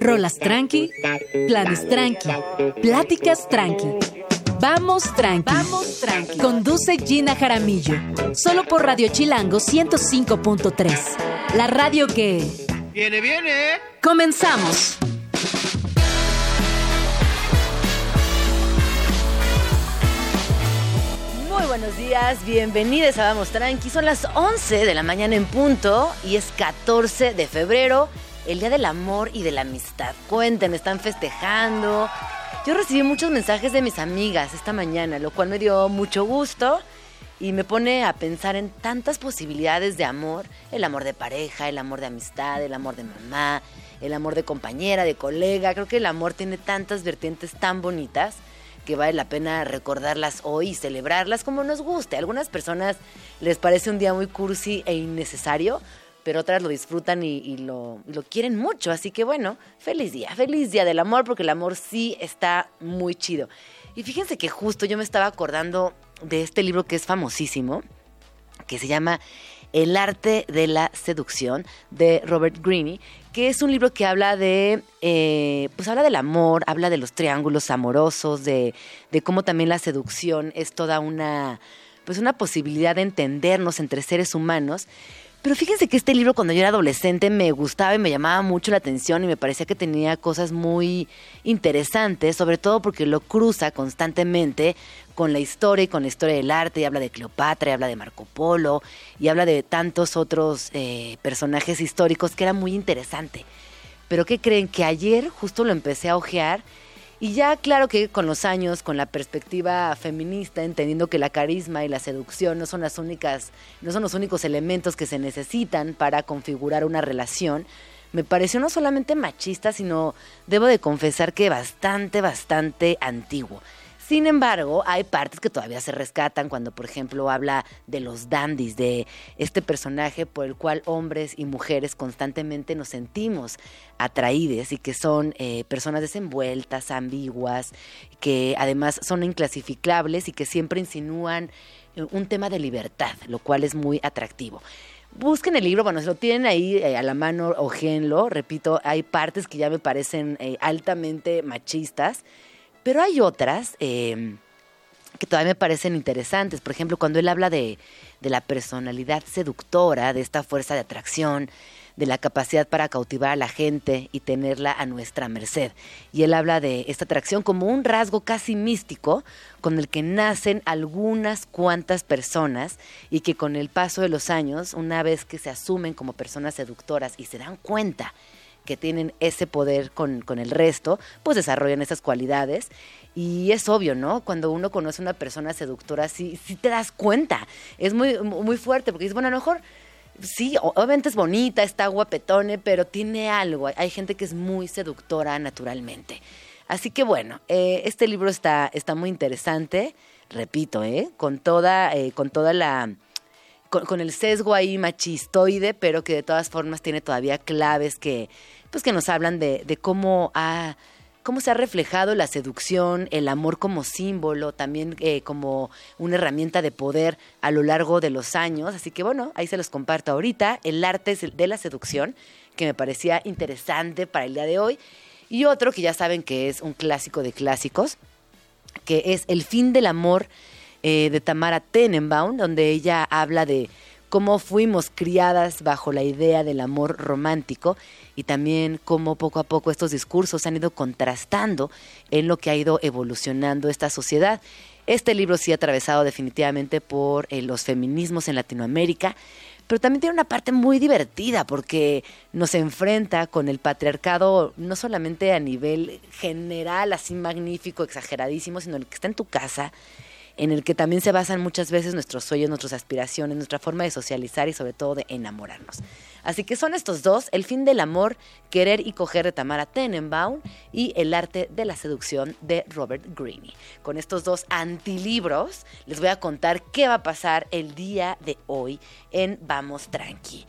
Rolas tranqui, planes tranqui, pláticas tranqui. Vamos tranqui. Vamos tranqui. Conduce Gina Jaramillo. Solo por Radio Chilango 105.3. La radio que. Viene, viene. Comenzamos. Muy buenos días, bienvenidos a Vamos Tranqui. Son las 11 de la mañana en punto y es 14 de febrero, el Día del Amor y de la Amistad. Cuenten, están festejando. Yo recibí muchos mensajes de mis amigas esta mañana, lo cual me dio mucho gusto y me pone a pensar en tantas posibilidades de amor. El amor de pareja, el amor de amistad, el amor de mamá, el amor de compañera, de colega. Creo que el amor tiene tantas vertientes tan bonitas que vale la pena recordarlas hoy y celebrarlas como nos guste. A algunas personas les parece un día muy cursi e innecesario, pero otras lo disfrutan y, lo quieren mucho. Así que bueno, feliz día, feliz día del amor, porque el amor sí está muy chido. Y fíjense que justo yo me estaba acordando de este libro que es famosísimo, que se llama El arte de la seducción, de Robert Greene, que es un libro que habla de, eh, pues habla del amor, habla de los triángulos amorosos, de, de cómo también la seducción es toda una, pues una posibilidad de entendernos entre seres humanos. Pero fíjense que este libro cuando yo era adolescente me gustaba y me llamaba mucho la atención y me parecía que tenía cosas muy interesantes, sobre todo porque lo cruza constantemente con la historia y con la historia del arte, y habla de Cleopatra, y habla de Marco Polo, y habla de tantos otros eh, personajes históricos que era muy interesante. Pero ¿qué creen? Que ayer justo lo empecé a ojear y ya claro que con los años, con la perspectiva feminista, entendiendo que la carisma y la seducción no son las únicas, no son los únicos elementos que se necesitan para configurar una relación, me pareció no solamente machista, sino debo de confesar que bastante, bastante antiguo. Sin embargo, hay partes que todavía se rescatan cuando, por ejemplo, habla de los dandies, de este personaje por el cual hombres y mujeres constantemente nos sentimos atraídos y que son eh, personas desenvueltas, ambiguas, que además son inclasificables y que siempre insinúan eh, un tema de libertad, lo cual es muy atractivo. Busquen el libro, bueno, si lo tienen ahí eh, a la mano, ojéenlo. Repito, hay partes que ya me parecen altamente machistas. Pero hay otras eh, que todavía me parecen interesantes. Por ejemplo, cuando él habla de, de, la personalidad seductora, de esta fuerza de atracción, de la capacidad para cautivar a la gente y tenerla a nuestra merced. Y él habla de esta atracción como un rasgo casi místico con el que nacen algunas cuantas personas y que con el paso de los años, una vez que se asumen como personas seductoras y se dan cuenta que tienen ese poder con, con, el resto, pues desarrollan esas cualidades. Y es obvio, ¿no? Cuando uno conoce a una persona seductora, sí, sí te das cuenta. Es muy, muy fuerte, porque dices, bueno, a lo mejor sí, obviamente es bonita, está guapetone, pero tiene algo. Hay gente que es muy seductora naturalmente. Así que bueno, eh, este libro está, está muy interesante, repito, ¿eh? Con toda, eh, con toda la con, el sesgo ahí machistoide, pero que de todas formas tiene todavía claves que, pues que nos hablan de, de cómo ha cómo se ha reflejado la seducción, el amor como símbolo, también eh, como una herramienta de poder a lo largo de los años. Así que bueno, ahí se los comparto ahorita, el arte de la seducción, que me parecía interesante para el día de hoy. Y otro que ya saben que es un clásico de clásicos, que es El fin del amor eh, de Tamara Tenenbaum, donde ella habla de cómo fuimos criadas bajo la idea del amor romántico y también cómo poco a poco estos discursos han ido contrastando en lo que ha ido evolucionando esta sociedad. Este libro sí ha atravesado definitivamente por eh, los feminismos en Latinoamérica, pero también tiene una parte muy divertida porque nos enfrenta con el patriarcado no solamente a nivel general, así magnífico, exageradísimo, sino el que está en tu casa, en el que también se basan muchas veces nuestros sueños, nuestras aspiraciones, nuestra forma de socializar y sobre todo de enamorarnos. Así que son estos dos, El fin del amor, Querer y coger de Tamara Tenenbaum y El arte de la seducción de Robert Greene. Con estos dos antilibros les voy a contar qué va a pasar el día de hoy en Vamos Tranqui.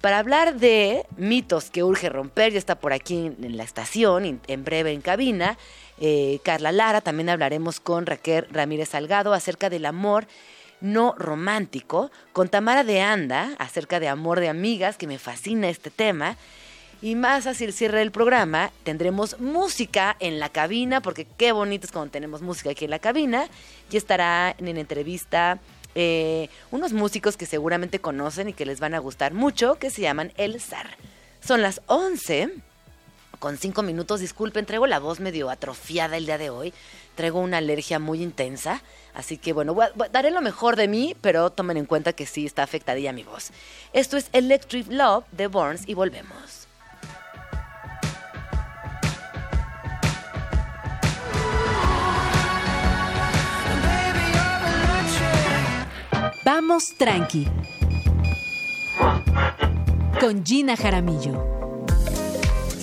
Para hablar de mitos que urge romper, ya está por aquí en la estación, en breve en cabina, eh, Carla Lara, también hablaremos con Raquel Ramírez Salgado acerca del amor no romántico, con Tamara de Anda acerca de amor de amigas, que me fascina este tema. Y más hacia el cierre del programa, tendremos música en la cabina, porque qué bonito es cuando tenemos música aquí en la cabina. Y estará en, entrevista eh, unos músicos que seguramente conocen y que les van a gustar mucho, que se llaman El Zar. Son las 11 con 5 minutos. Disculpen, traigo la voz medio atrofiada el día de hoy. Traigo una alergia muy intensa. Así que bueno, daré lo mejor de mí, pero tomen en cuenta que sí está afectadilla mi voz. Esto es Electric Love de Burns y volvemos. Vamos tranqui. Con Gina Jaramillo.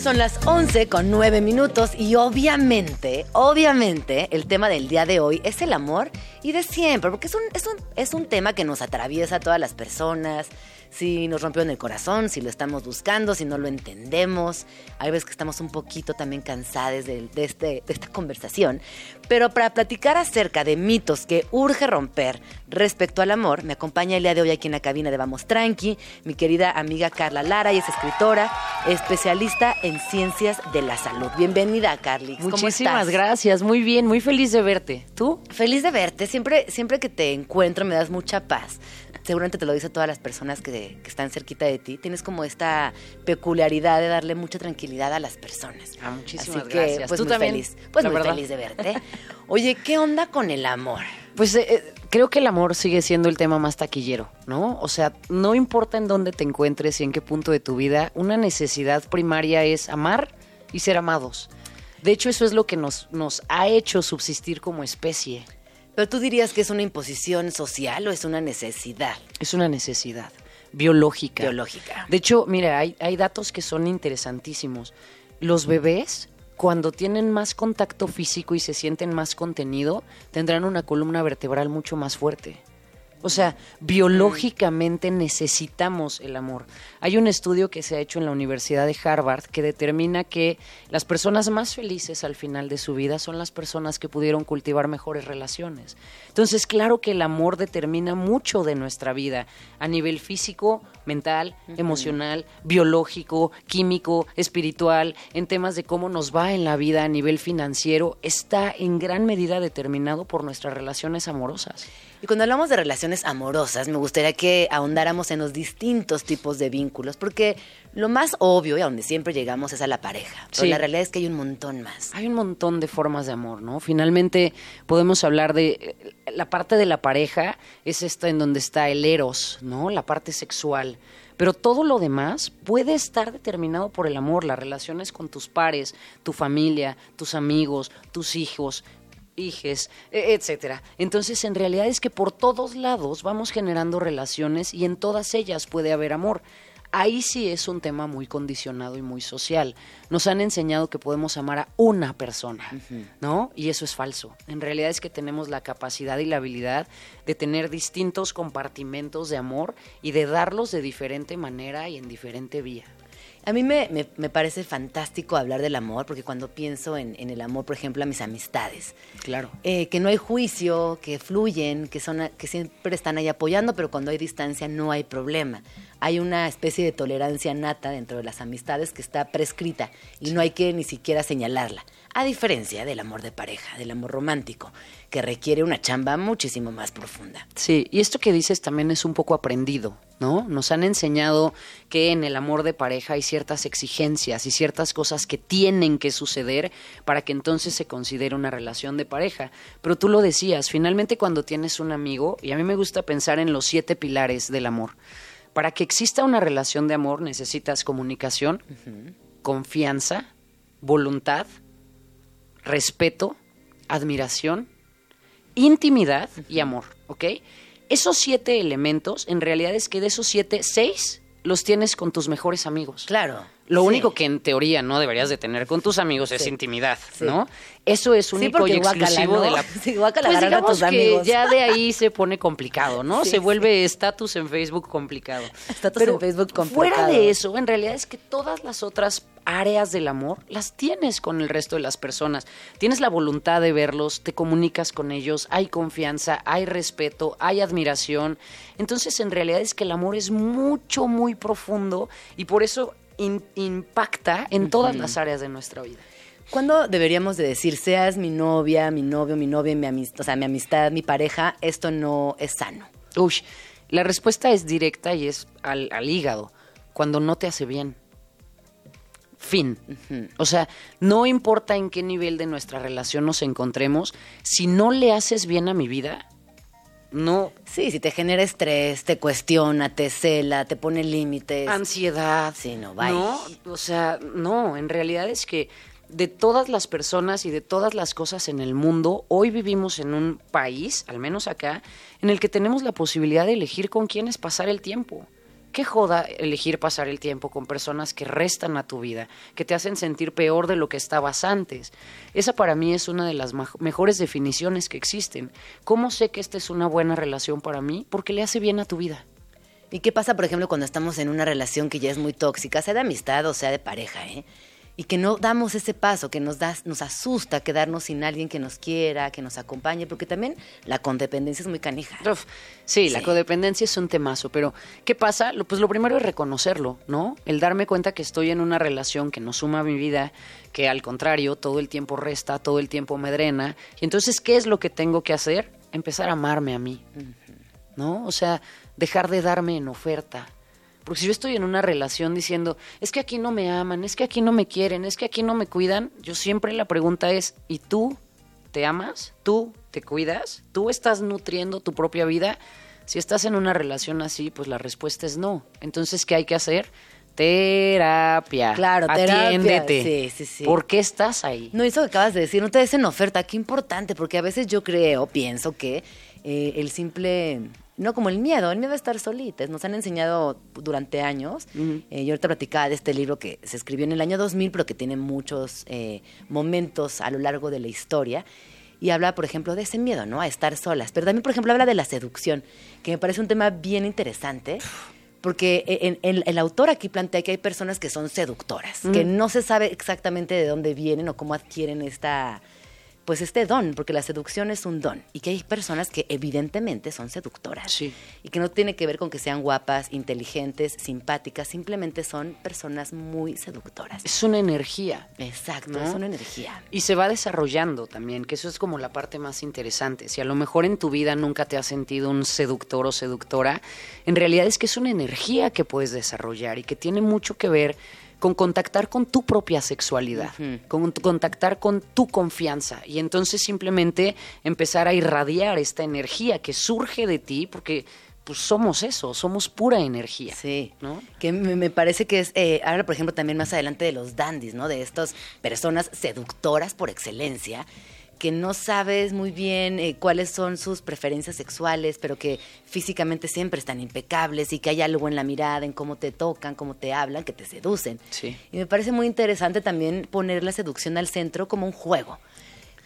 Son las 11 con 9 minutos y obviamente, obviamente, el tema del día de hoy es el amor y de siempre, porque es un, es un, es un tema que nos atraviesa a todas las personas, si nos rompió en el corazón, si lo estamos buscando, si no lo entendemos. Hay veces que estamos un poquito también cansados de, este, de esta conversación. Pero para platicar acerca de mitos que urge romper respecto al amor, me acompaña el día de hoy aquí en la cabina de Vamos Tranqui, mi querida amiga Carla Lara, y es escritora, especialista en ciencias de la salud. Bienvenida, Carly. Muchísimas gracias, muy bien, muy feliz de verte. ¿Tú? Feliz de verte, siempre, siempre que te encuentro me das mucha paz seguramente te lo dice todas las personas que, están cerquita de ti, tienes como esta peculiaridad de darle mucha tranquilidad a las personas. Ah, muchísimas Así que, Pues muy feliz, pues muy feliz de verte. Oye, ¿qué onda con el amor? Pues eh, eh, creo que el amor sigue siendo el tema más taquillero, ¿no? O sea, no importa en dónde te encuentres y en qué punto de tu vida, una necesidad primaria es amar y ser amados. De hecho, eso es lo que nos, nos ha hecho subsistir como especie. Pero tú dirías que es una imposición social o es una necesidad. Es una necesidad biológica. Biológica. De hecho, mira, hay, hay datos que son interesantísimos. Los bebés, cuando tienen más contacto físico y se sienten más contenido, tendrán una columna vertebral mucho más fuerte. O sea, biológicamente necesitamos el amor. Hay un estudio que se ha hecho en la Universidad de Harvard que determina que las personas más felices al final de su vida son las personas que pudieron cultivar mejores relaciones. Entonces, claro que el amor determina mucho de nuestra vida a nivel físico, mental, emocional, biológico, químico, espiritual, en temas de cómo nos va en la vida a nivel financiero, está en gran medida determinado por nuestras relaciones amorosas. Y cuando hablamos de relaciones amorosas, me gustaría que ahondáramos en los distintos tipos de vínculos, porque lo más obvio y a donde siempre llegamos es a la pareja. Pero la realidad es que hay un montón más. Hay un montón de formas de amor, ¿no? Finalmente podemos hablar de la parte de la pareja es esta en donde está el eros, ¿no? La parte sexual. Pero todo lo demás puede estar determinado por el amor, las relaciones con tus pares, tu familia, tus amigos, tus hijos, hijes, e, etcétera. Entonces, en realidad es que por todos lados vamos generando relaciones y en todas ellas puede haber amor. Ahí sí es un tema muy condicionado y muy social. Nos han enseñado que podemos amar a una persona, ¿no? Y eso es falso. En realidad es que tenemos la capacidad y la habilidad de tener distintos compartimentos de amor y de darlos de diferente manera y en diferente vía. A mí me, me, parece fantástico hablar del amor, porque cuando pienso en, el amor, por ejemplo, a mis amistades. Claro. Eh, que no hay juicio, que fluyen, que, son, que siempre están ahí apoyando, pero cuando hay distancia no hay problema. Hay una especie de tolerancia nata dentro de las amistades que está prescrita y no hay que ni siquiera señalarla. A diferencia del amor de pareja, del amor romántico, que requiere una chamba muchísimo más profunda. Sí, y esto que dices también es un poco aprendido, ¿no? Nos han enseñado que en el amor de pareja hay ciertas exigencias y ciertas cosas que tienen que suceder para que entonces se considere una relación de pareja. Pero tú lo decías, finalmente cuando tienes un amigo, y a mí me gusta pensar en los siete pilares del amor. Para que exista una relación de amor necesitas comunicación, confianza, voluntad, respeto, admiración, intimidad y amor, ¿ok? Esos siete elementos, en realidad es que de esos siete, seis los tienes con tus mejores amigos. Claro. Lo único que en teoría no deberías de tener con tus amigos es intimidad, ¿no? Eso es único y exclusivo de la... Sí, pues digamos que ya de ahí se pone complicado, ¿no? se vuelve estatus en Facebook complicado. Estatus en Facebook complicado. Fuera de eso, en realidad es que todas las otras áreas del amor las tienes con el resto de las personas. Tienes la voluntad de verlos, te comunicas con ellos, hay confianza, hay respeto, hay admiración. Entonces, en realidad es que el amor es mucho, muy profundo y por eso in- impacta en todas las áreas de nuestra vida. ¿Cuándo deberíamos de decir, seas mi novia, mi novio, mi novia, mi amistad, o sea, mi amistad, mi pareja, esto no es sano? Uy, la respuesta es directa y es al, al hígado, cuando no te hace bien. Fin. O sea, no importa en qué nivel de nuestra relación nos encontremos, si no le haces bien a mi vida, no Sí, si te genera estrés, te cuestiona, te cela, te pone límites. ansiedad. Sí, no, bye. No, o sea, no, en realidad es que de todas las personas y de todas las cosas en el mundo, hoy vivimos en un país, al menos acá, en el que tenemos la posibilidad de elegir con quiénes pasar el tiempo. Qué joda elegir pasar el tiempo con personas que restan a tu vida, que te hacen sentir peor de lo que estabas antes. Esa para mí es una de las mejores definiciones que existen. ¿Cómo sé que esta es una buena relación para mí? Porque le hace bien a tu vida. ¿Y qué pasa, por ejemplo, cuando estamos en una relación que ya es muy tóxica, sea de amistad o sea de pareja, ¿eh? Y que no damos ese paso, que nos, da, nos asusta quedarnos sin alguien que nos quiera, que nos acompañe, porque también la condependencia es muy canija. Uf, sí, la codependencia es un temazo, pero ¿qué pasa? Lo- Pues lo primero es reconocerlo, ¿no? El darme cuenta que estoy en una relación que no suma a mi vida, que al contrario, todo el tiempo resta, todo el tiempo me drena. Y entonces, ¿qué es lo que tengo que hacer? Empezar a amarme a mí, ¿no? O sea, dejar de darme en oferta. Porque si yo estoy en una relación diciendo, es que aquí no me aman, es que aquí no me quieren, es que aquí no me cuidan, yo siempre la pregunta es, ¿y tú te amas? ¿Tú te cuidas? ¿Tú estás nutriendo tu propia vida? Si estás en una relación así, pues la respuesta es no. Entonces, ¿qué hay que hacer? Terapia. Claro, terapia, Atiéndete. sí, sí, sí. ¿Por qué estás ahí? No, eso que acabas de decir, no te des en oferta, qué importante, porque a veces yo creo, pienso que eh, el simple, no como el miedo, el miedo a estar solitas, nos han enseñado durante años, eh, yo ahorita platicaba de este libro que se escribió en el año 2000, pero que tiene muchos eh, momentos a lo largo de la historia, y habla, por ejemplo, de ese miedo, ¿no? A estar solas, pero también, por ejemplo, habla de la seducción, que me parece un tema bien interesante. Porque en- en- el autor aquí plantea que hay personas que son seductoras, que no se sabe exactamente de dónde vienen o cómo adquieren esta, pues este don, porque la seducción es un don. Y que hay personas que evidentemente son seductoras. Sí. Y que no tiene que ver con que sean guapas, inteligentes, simpáticas, simplemente son personas muy seductoras. Es una energía. Exacto, ¿No? es una energía. Y se va desarrollando también, que eso es como la parte más interesante. Si a lo mejor en tu vida nunca te has sentido un seductor o seductora, en realidad es que es una energía que puedes desarrollar y que tiene mucho que ver con contactar con tu propia sexualidad, con contactar con tu confianza y entonces simplemente empezar a irradiar esta energía que surge de ti porque pues somos eso, somos pura energía. Sí, ¿no? que me, me parece que es, eh, habla por ejemplo también más adelante de los dandies, ¿no? De estas personas seductoras por excelencia, que no sabes muy bien eh, cuáles son sus preferencias sexuales, pero que físicamente siempre están impecables y que hay algo en la mirada, en cómo te tocan, cómo te hablan, que te seducen. Sí. Y me parece muy interesante también poner la seducción al centro como un juego.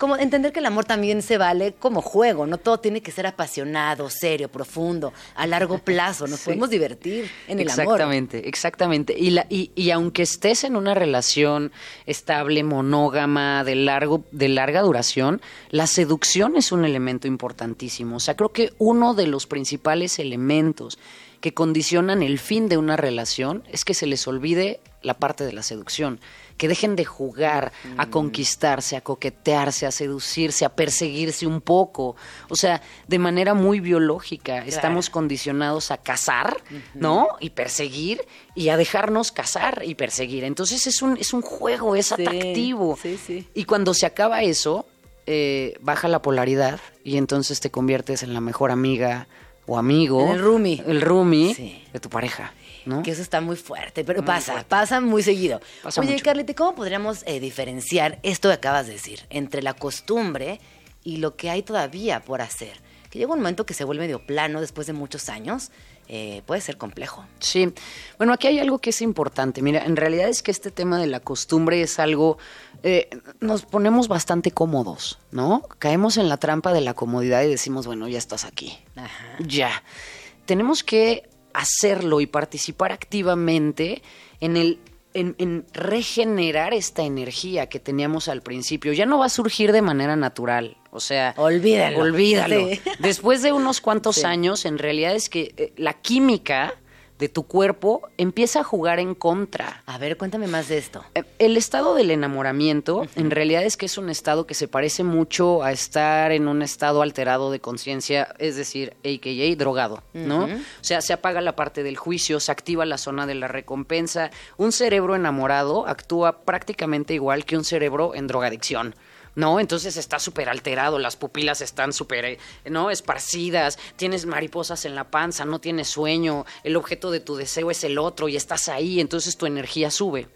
Como entender que el amor también se vale como juego, no todo tiene que ser apasionado, serio, profundo, a largo plazo, nos Sí. podemos divertir en el amor. exactamente, exactamente. Y, la, y, y aunque estés en una relación estable, monógama, de, largo, de larga duración, la seducción es un elemento importantísimo. O sea, creo que uno de los principales elementos que condicionan el fin de una relación es que se les olvide la parte de la seducción, que dejen de jugar a conquistarse, a coquetearse, a seducirse, a perseguirse un poco. O sea, de manera muy biológica, estamos condicionados a cazar, ¿no? Y perseguir y a dejarnos cazar y perseguir. Entonces es un, es un juego, es Sí, atractivo. sí, sí. Y cuando se acaba eso, eh, baja la polaridad y entonces te conviertes en la mejor amiga o amigo. En el roomie. El roomie Sí. de tu pareja, ¿no? Que eso está muy fuerte, pero Muy pasa, fuerte. pasa muy seguido. Pasa Oye, mucho. Carlita, ¿cómo podríamos eh, diferenciar esto que acabas de decir entre la costumbre y lo que hay todavía por hacer? Que llega un momento que se vuelve medio plano después de muchos años, eh, puede ser complejo. Sí, bueno, aquí hay algo que es importante. Mira, en realidad es que este tema de la costumbre es algo, eh, nos ponemos bastante cómodos, ¿no? Caemos en la trampa de la comodidad y decimos, bueno, ya estás aquí, Ajá. ya. Tenemos que hacerlo y participar activamente en el en, en regenerar esta energía que teníamos al principio. Ya no va a surgir de manera natural. O sea, Olvídalo. Olvídalo. Sí. Después de unos cuantos Sí. años, en realidad es que eh, la química de tu cuerpo empieza a jugar en contra. A ver, cuéntame más de esto. Eh, El estado del enamoramiento en realidad es que es un estado que se parece mucho a estar en un estado alterado de conciencia, es decir, AKA drogado, ¿no? O sea, se apaga la parte del juicio, se activa la zona de la recompensa. Un cerebro enamorado actúa prácticamente igual que un cerebro en drogadicción. ¿No? Entonces está súper alterado, las pupilas están súper, eh, ¿no? Esparcidas, tienes mariposas en la panza, no tienes sueño, el objeto de tu deseo es el otro y estás ahí, entonces tu energía sube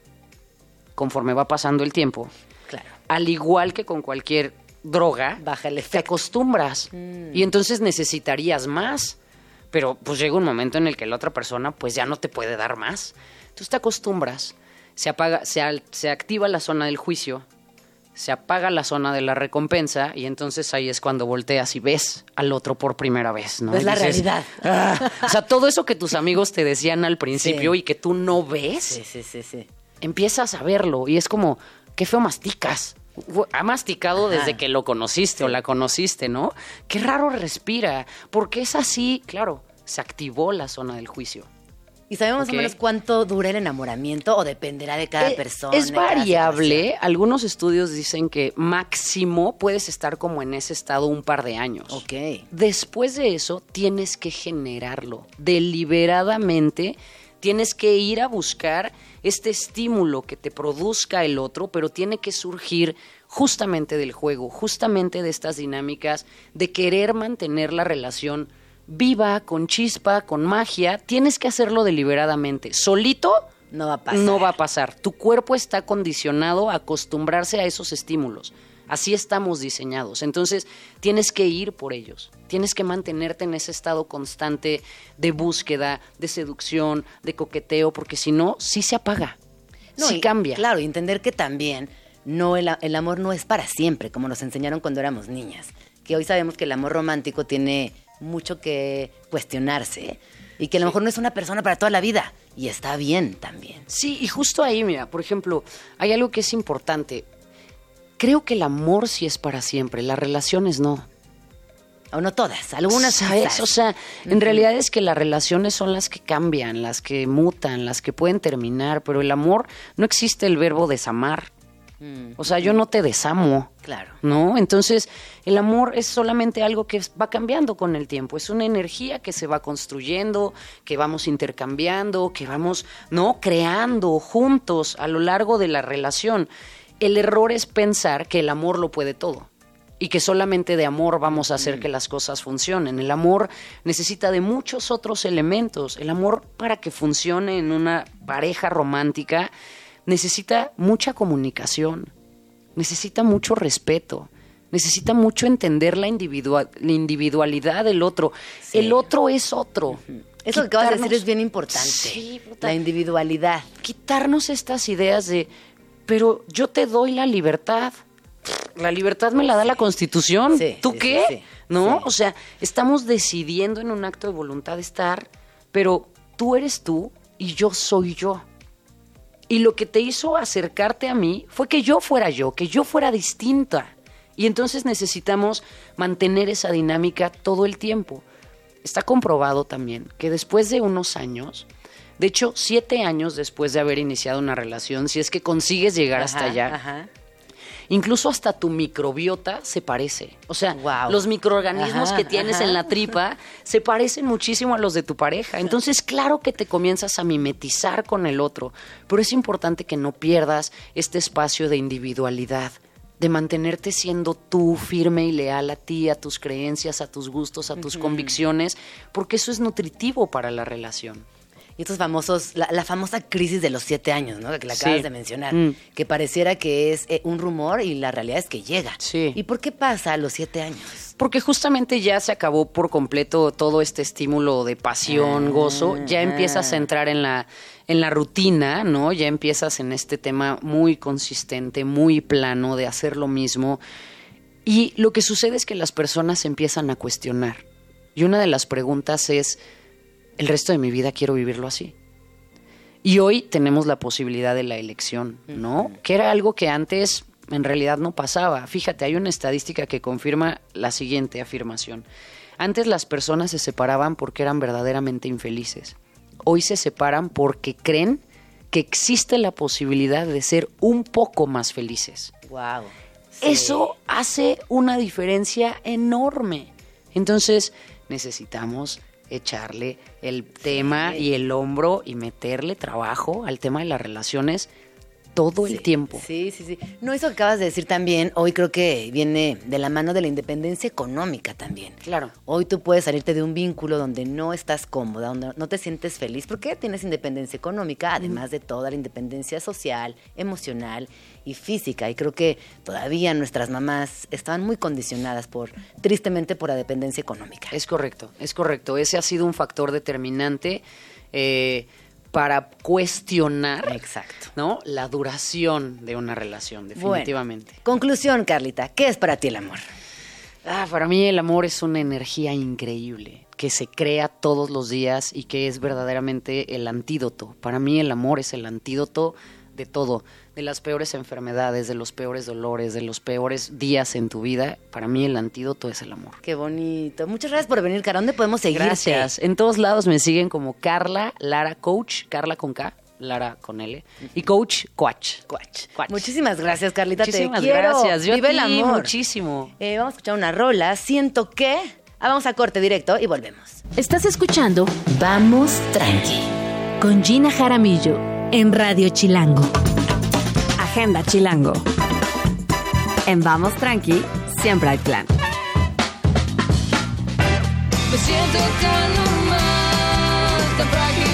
conforme va pasando el tiempo. Claro. Al igual que con cualquier droga, Baja el te acostumbras y entonces necesitarías más, pero pues llega un momento en el que la otra persona pues ya no te puede dar más. Entonces te acostumbras, se apaga, se, se activa la zona del juicio, se apaga la zona de la recompensa y entonces ahí es cuando volteas y ves al otro por primera vez, ¿no? Ves Y la dices, realidad. "Ah". o sea, todo eso que tus amigos te decían al principio Sí. y que tú no ves, Sí, sí, sí, sí. empiezas a verlo y es como, qué feo masticas. Ha masticado Ajá. desde que lo conociste o la conociste, ¿no? Qué raro respira. Porque es así, claro, se activó la zona del juicio. ¿Y sabemos más Ok. o menos cuánto dura el enamoramiento o dependerá de cada Eh, persona? Es variable. Algunos estudios dicen que máximo puedes estar como en ese estado un par de años. Ok. Después de eso, tienes que generarlo. Deliberadamente, tienes que ir a buscar este estímulo que te produzca el otro, pero tiene que surgir justamente del juego, justamente de estas dinámicas de querer mantener la relación viva, con chispa, con magia. Tienes que hacerlo deliberadamente. Solito No va a pasar. no va a pasar. Tu cuerpo está condicionado a acostumbrarse a esos estímulos. Así estamos diseñados. Entonces, tienes que ir por ellos. Tienes que mantenerte en ese estado constante de búsqueda, de seducción, de coqueteo, porque si no, sí se apaga. No, sí y- cambia. Claro, y entender que también no el amor no es para siempre, como nos enseñaron cuando éramos niñas. Que hoy sabemos que el amor romántico tiene mucho que cuestionarse y que a lo mejor no es una persona para toda la vida. Y está bien también. Sí, y justo ahí, mira, por ejemplo, hay algo que es importante. Creo que el amor sí es para siempre, las relaciones no. O no todas, algunas ¿Sabes? O sea, en realidad es que las relaciones son las que cambian, las que mutan, las que pueden terminar, pero el amor no existe el verbo desamar. Mm, O sea, yo no te desamo. claro. ¿No? Entonces, el amor es solamente algo que va cambiando con el tiempo. Es una energía que se va construyendo, que vamos intercambiando, que vamos, ¿no? Creando juntos a lo largo de la relación. El error es pensar que el amor lo puede todo y que solamente de amor vamos a hacer que las cosas funcionen. El amor necesita de muchos otros elementos. El amor para que funcione en una pareja romántica necesita mucha comunicación, necesita mucho respeto, necesita mucho entender la, la individualidad del otro. Sí. El otro es otro. Eso que acabas de decir es bien importante. Sí, puta. la individualidad. quitarnos estas ideas de, pero yo te doy la libertad. La libertad me la da la Constitución. Sí, ¿Tú qué? ¿No? O sea, estamos decidiendo en un acto de voluntad estar, pero tú eres tú y yo soy yo. Y lo que te hizo acercarte a mí fue que yo fuera yo, que yo fuera distinta. Y entonces necesitamos mantener esa dinámica todo el tiempo. Está comprobado también que después de unos años, de hecho, siete años después de haber iniciado una relación, si es que consigues llegar hasta allá, Ajá. Incluso hasta tu microbiota se parece. O sea, los microorganismos Ajá, que tienes ajá. en la tripa se parecen muchísimo a los de tu pareja. Entonces, claro que te comienzas a mimetizar con el otro, pero es importante que no pierdas este espacio de individualidad de mantenerte siendo tú firme y leal a ti, a tus creencias, a tus gustos, a tus convicciones, porque eso es nutritivo para la relación. Y estos famosos, la, la famosa crisis de los siete años, ¿no? Que la acabas Sí. de mencionar. Mm. Que pareciera que es eh, un rumor y la realidad es que llega. Sí. ¿Y por qué pasa a los siete años? Porque justamente ya se acabó por completo todo este estímulo de pasión, Ah, gozo, ya empiezas a entrar en la, en la rutina, ¿no? Ya empiezas en este tema muy consistente, muy plano de hacer lo mismo. Y lo que sucede es que las personas empiezan a cuestionar. Y una de las preguntas es, ¿el resto de mi vida quiero vivirlo así? Y hoy tenemos la posibilidad de la elección, ¿no? Que era algo que antes en realidad no pasaba. Fíjate, hay una estadística que confirma la siguiente afirmación. Antes las personas se separaban porque eran verdaderamente infelices. hoy se separan porque creen que existe la posibilidad de ser un poco más felices. Wow. Eso hace una diferencia enorme. Entonces necesitamos echarle el tema y el hombro y meterle trabajo al tema de las relaciones todo el tiempo. Sí, sí, sí. No, eso que acabas de decir también, hoy creo que viene de la mano de la independencia económica también. Claro. Hoy tú puedes salirte de un vínculo donde no estás cómoda, donde no te sientes feliz, porque tienes independencia económica, además de toda la independencia social, emocional y física. Y creo que todavía nuestras mamás estaban muy condicionadas por, tristemente, por la dependencia económica. Es correcto, es correcto. Ese ha sido un factor determinante. Eh, para cuestionar Exacto. ¿no? la duración de una relación, definitivamente. conclusión, Carlita, ¿qué es para ti el amor? Ah, para mí el amor es una energía increíble que se crea todos los días y que es verdaderamente el antídoto. Para mí el amor es el antídoto de todo, de las peores enfermedades, de los peores dolores, de los peores días en tu vida. Para mí el antídoto es el amor. Qué bonito. Muchas gracias por venir, Cara. ¿Dónde podemos seguirte? Gracias. En todos lados me siguen como Carla Lara Coach, Carla con K. Lara con L. Y Coach Coach. Coach. Muchísimas gracias, Carlita. Muchísimas Te quiero. gracias. Yo Vive a el ti amor. muchísimo. Eh, vamos a escuchar una rola. Siento que. Ah, vamos a corte directo y volvemos. Estás escuchando Vamos tranqui. con Gina Jaramillo en Radio Chilango. Agenda Chilango. En Vamos Tranqui, siempre hay plan. Me siento tan normal, tan frágil, tan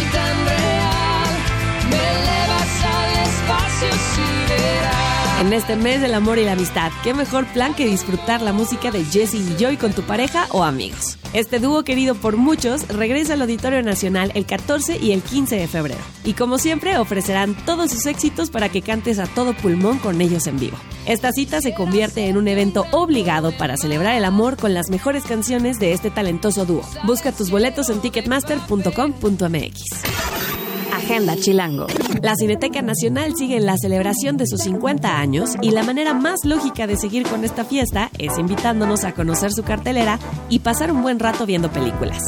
En este mes del amor y la amistad, qué mejor plan que disfrutar la música de Jesse y Joy con tu pareja o amigos. Este dúo querido por muchos regresa al Auditorio Nacional el 14 y el 15 de febrero. Y como siempre ofrecerán todos sus éxitos para que cantes a todo pulmón con ellos en vivo. Esta cita se convierte en un evento obligado para celebrar el amor con las mejores canciones de este talentoso dúo. Busca tus boletos en ticketmaster.com.mx. Agenda Chilango. La Cineteca Nacional sigue en la celebración de sus 50 años y la manera más lógica de seguir con esta fiesta es invitándonos a conocer su cartelera y pasar un buen rato viendo películas.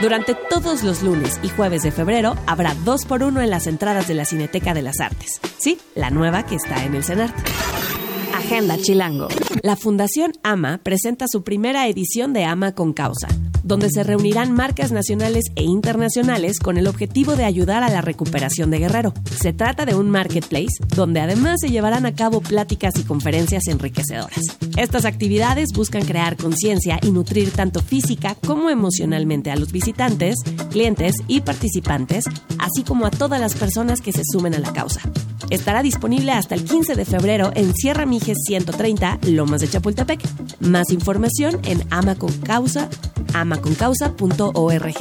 Durante todos los lunes y jueves de febrero habrá dos por uno en las entradas de la Cineteca de las Artes. Sí, la nueva que está en el CENART. Agenda Chilango. La Fundación AMA presenta su primera edición de AMA con Causa, donde se reunirán marcas nacionales e internacionales con el objetivo de ayudar a la recuperación de Guerrero. Se trata de un marketplace donde además se llevarán a cabo pláticas y conferencias enriquecedoras. Estas actividades buscan crear conciencia y nutrir tanto física como emocionalmente a los visitantes, clientes y participantes, así como a todas las personas que se sumen a la causa. Estará disponible hasta el 15 de febrero en Sierra Mijes 130, Lomas de Chapultepec. Más información en amaconcausa, amaconcausa.org.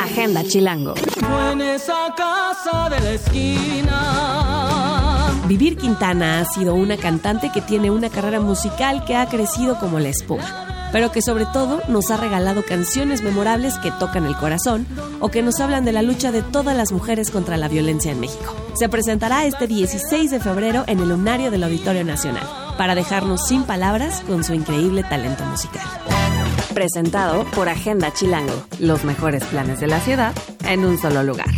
Agenda Chilango. Fue en esa casa de la esquina. Vivir Quintana ha sido una cantante que tiene una carrera musical que ha crecido como la espuma, pero que sobre todo nos ha regalado canciones memorables que tocan el corazón o que nos hablan de la lucha de todas las mujeres contra la violencia en México. Se presentará este 16 de febrero en el Lunario del Auditorio Nacional para dejarnos sin palabras con su increíble talento musical. Presentado por Agenda Chilango. Los mejores planes de la ciudad en un solo lugar.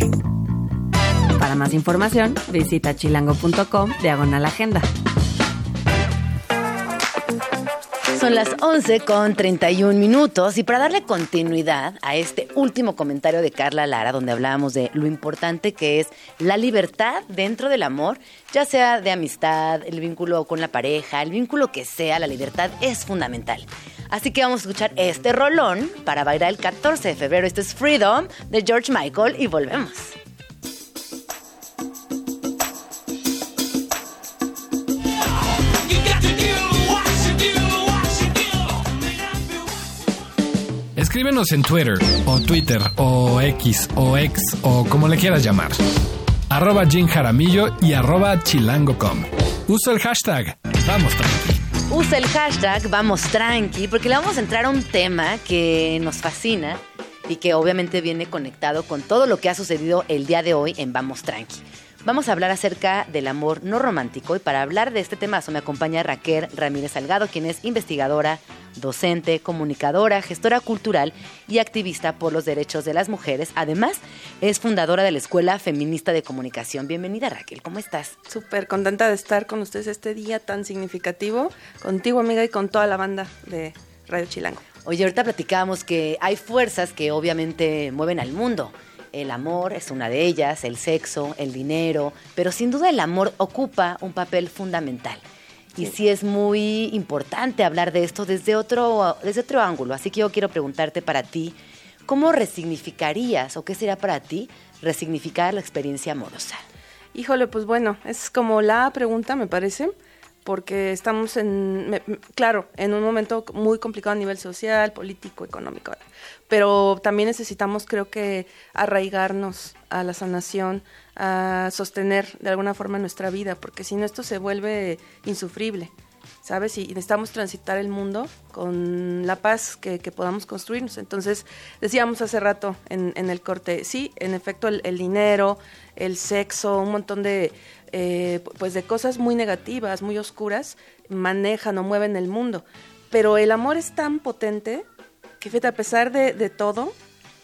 Para más información, visita chilango.com diagonal agenda. Son las 11 con 31 minutos y para darle continuidad a este último comentario de Carla Lara, donde hablábamos de lo importante que es la libertad dentro del amor, ya sea de amistad, el vínculo con la pareja, el vínculo que sea, la libertad es fundamental. Así que vamos a escuchar este rolón para bailar el 14 de febrero. Esto es Freedom de George Michael y volvemos. Escríbenos en Twitter, o Twitter, o X, o X, o como le quieras llamar. Arroba Jim Jaramillo y arroba chilango.com. Usa el hashtag. Vamos, tranqui. Usa el hashtag Vamos Tranqui porque le vamos a entrar a un tema que nos fascina y que obviamente viene conectado con todo lo que ha sucedido el día de hoy en Vamos Tranqui. Vamos a hablar acerca del amor no romántico y para hablar de este temazo me acompaña Raquel Ramírez Salgado, quien es investigadora, docente, comunicadora, gestora cultural y activista por los derechos de las mujeres. Además, es fundadora de la Escuela Feminista de Comunicación. Bienvenida Raquel, ¿cómo estás? Súper contenta de estar con ustedes este día tan significativo, contigo amiga y con toda la banda de Radio Chilango. Oye, ahorita platicábamos que hay fuerzas que obviamente mueven al mundo. El amor es una de ellas, el sexo, el dinero, pero sin duda el amor ocupa un papel fundamental. Y sí es muy importante hablar de esto desde otro, desde otro ángulo. Así que yo quiero preguntarte para ti, ¿cómo resignificarías o qué sería para ti resignificar la experiencia amorosa? Híjole, pues bueno, es como la pregunta, me parece, porque estamos en, claro, en un momento muy complicado a nivel social, político, económico, pero también necesitamos, creo que, arraigarnos a la sanación, a sostener de alguna forma nuestra vida, porque si no esto se vuelve insufrible. ¿Sabes? Y necesitamos transitar el mundo con la paz que, podamos construirnos. Entonces, decíamos hace rato en, en el corte, sí, en efecto, el, dinero, el sexo, un montón de, eh, pues de cosas muy negativas, muy oscuras, manejan o mueven el mundo. Pero el amor es tan potente que, a pesar de, de todo,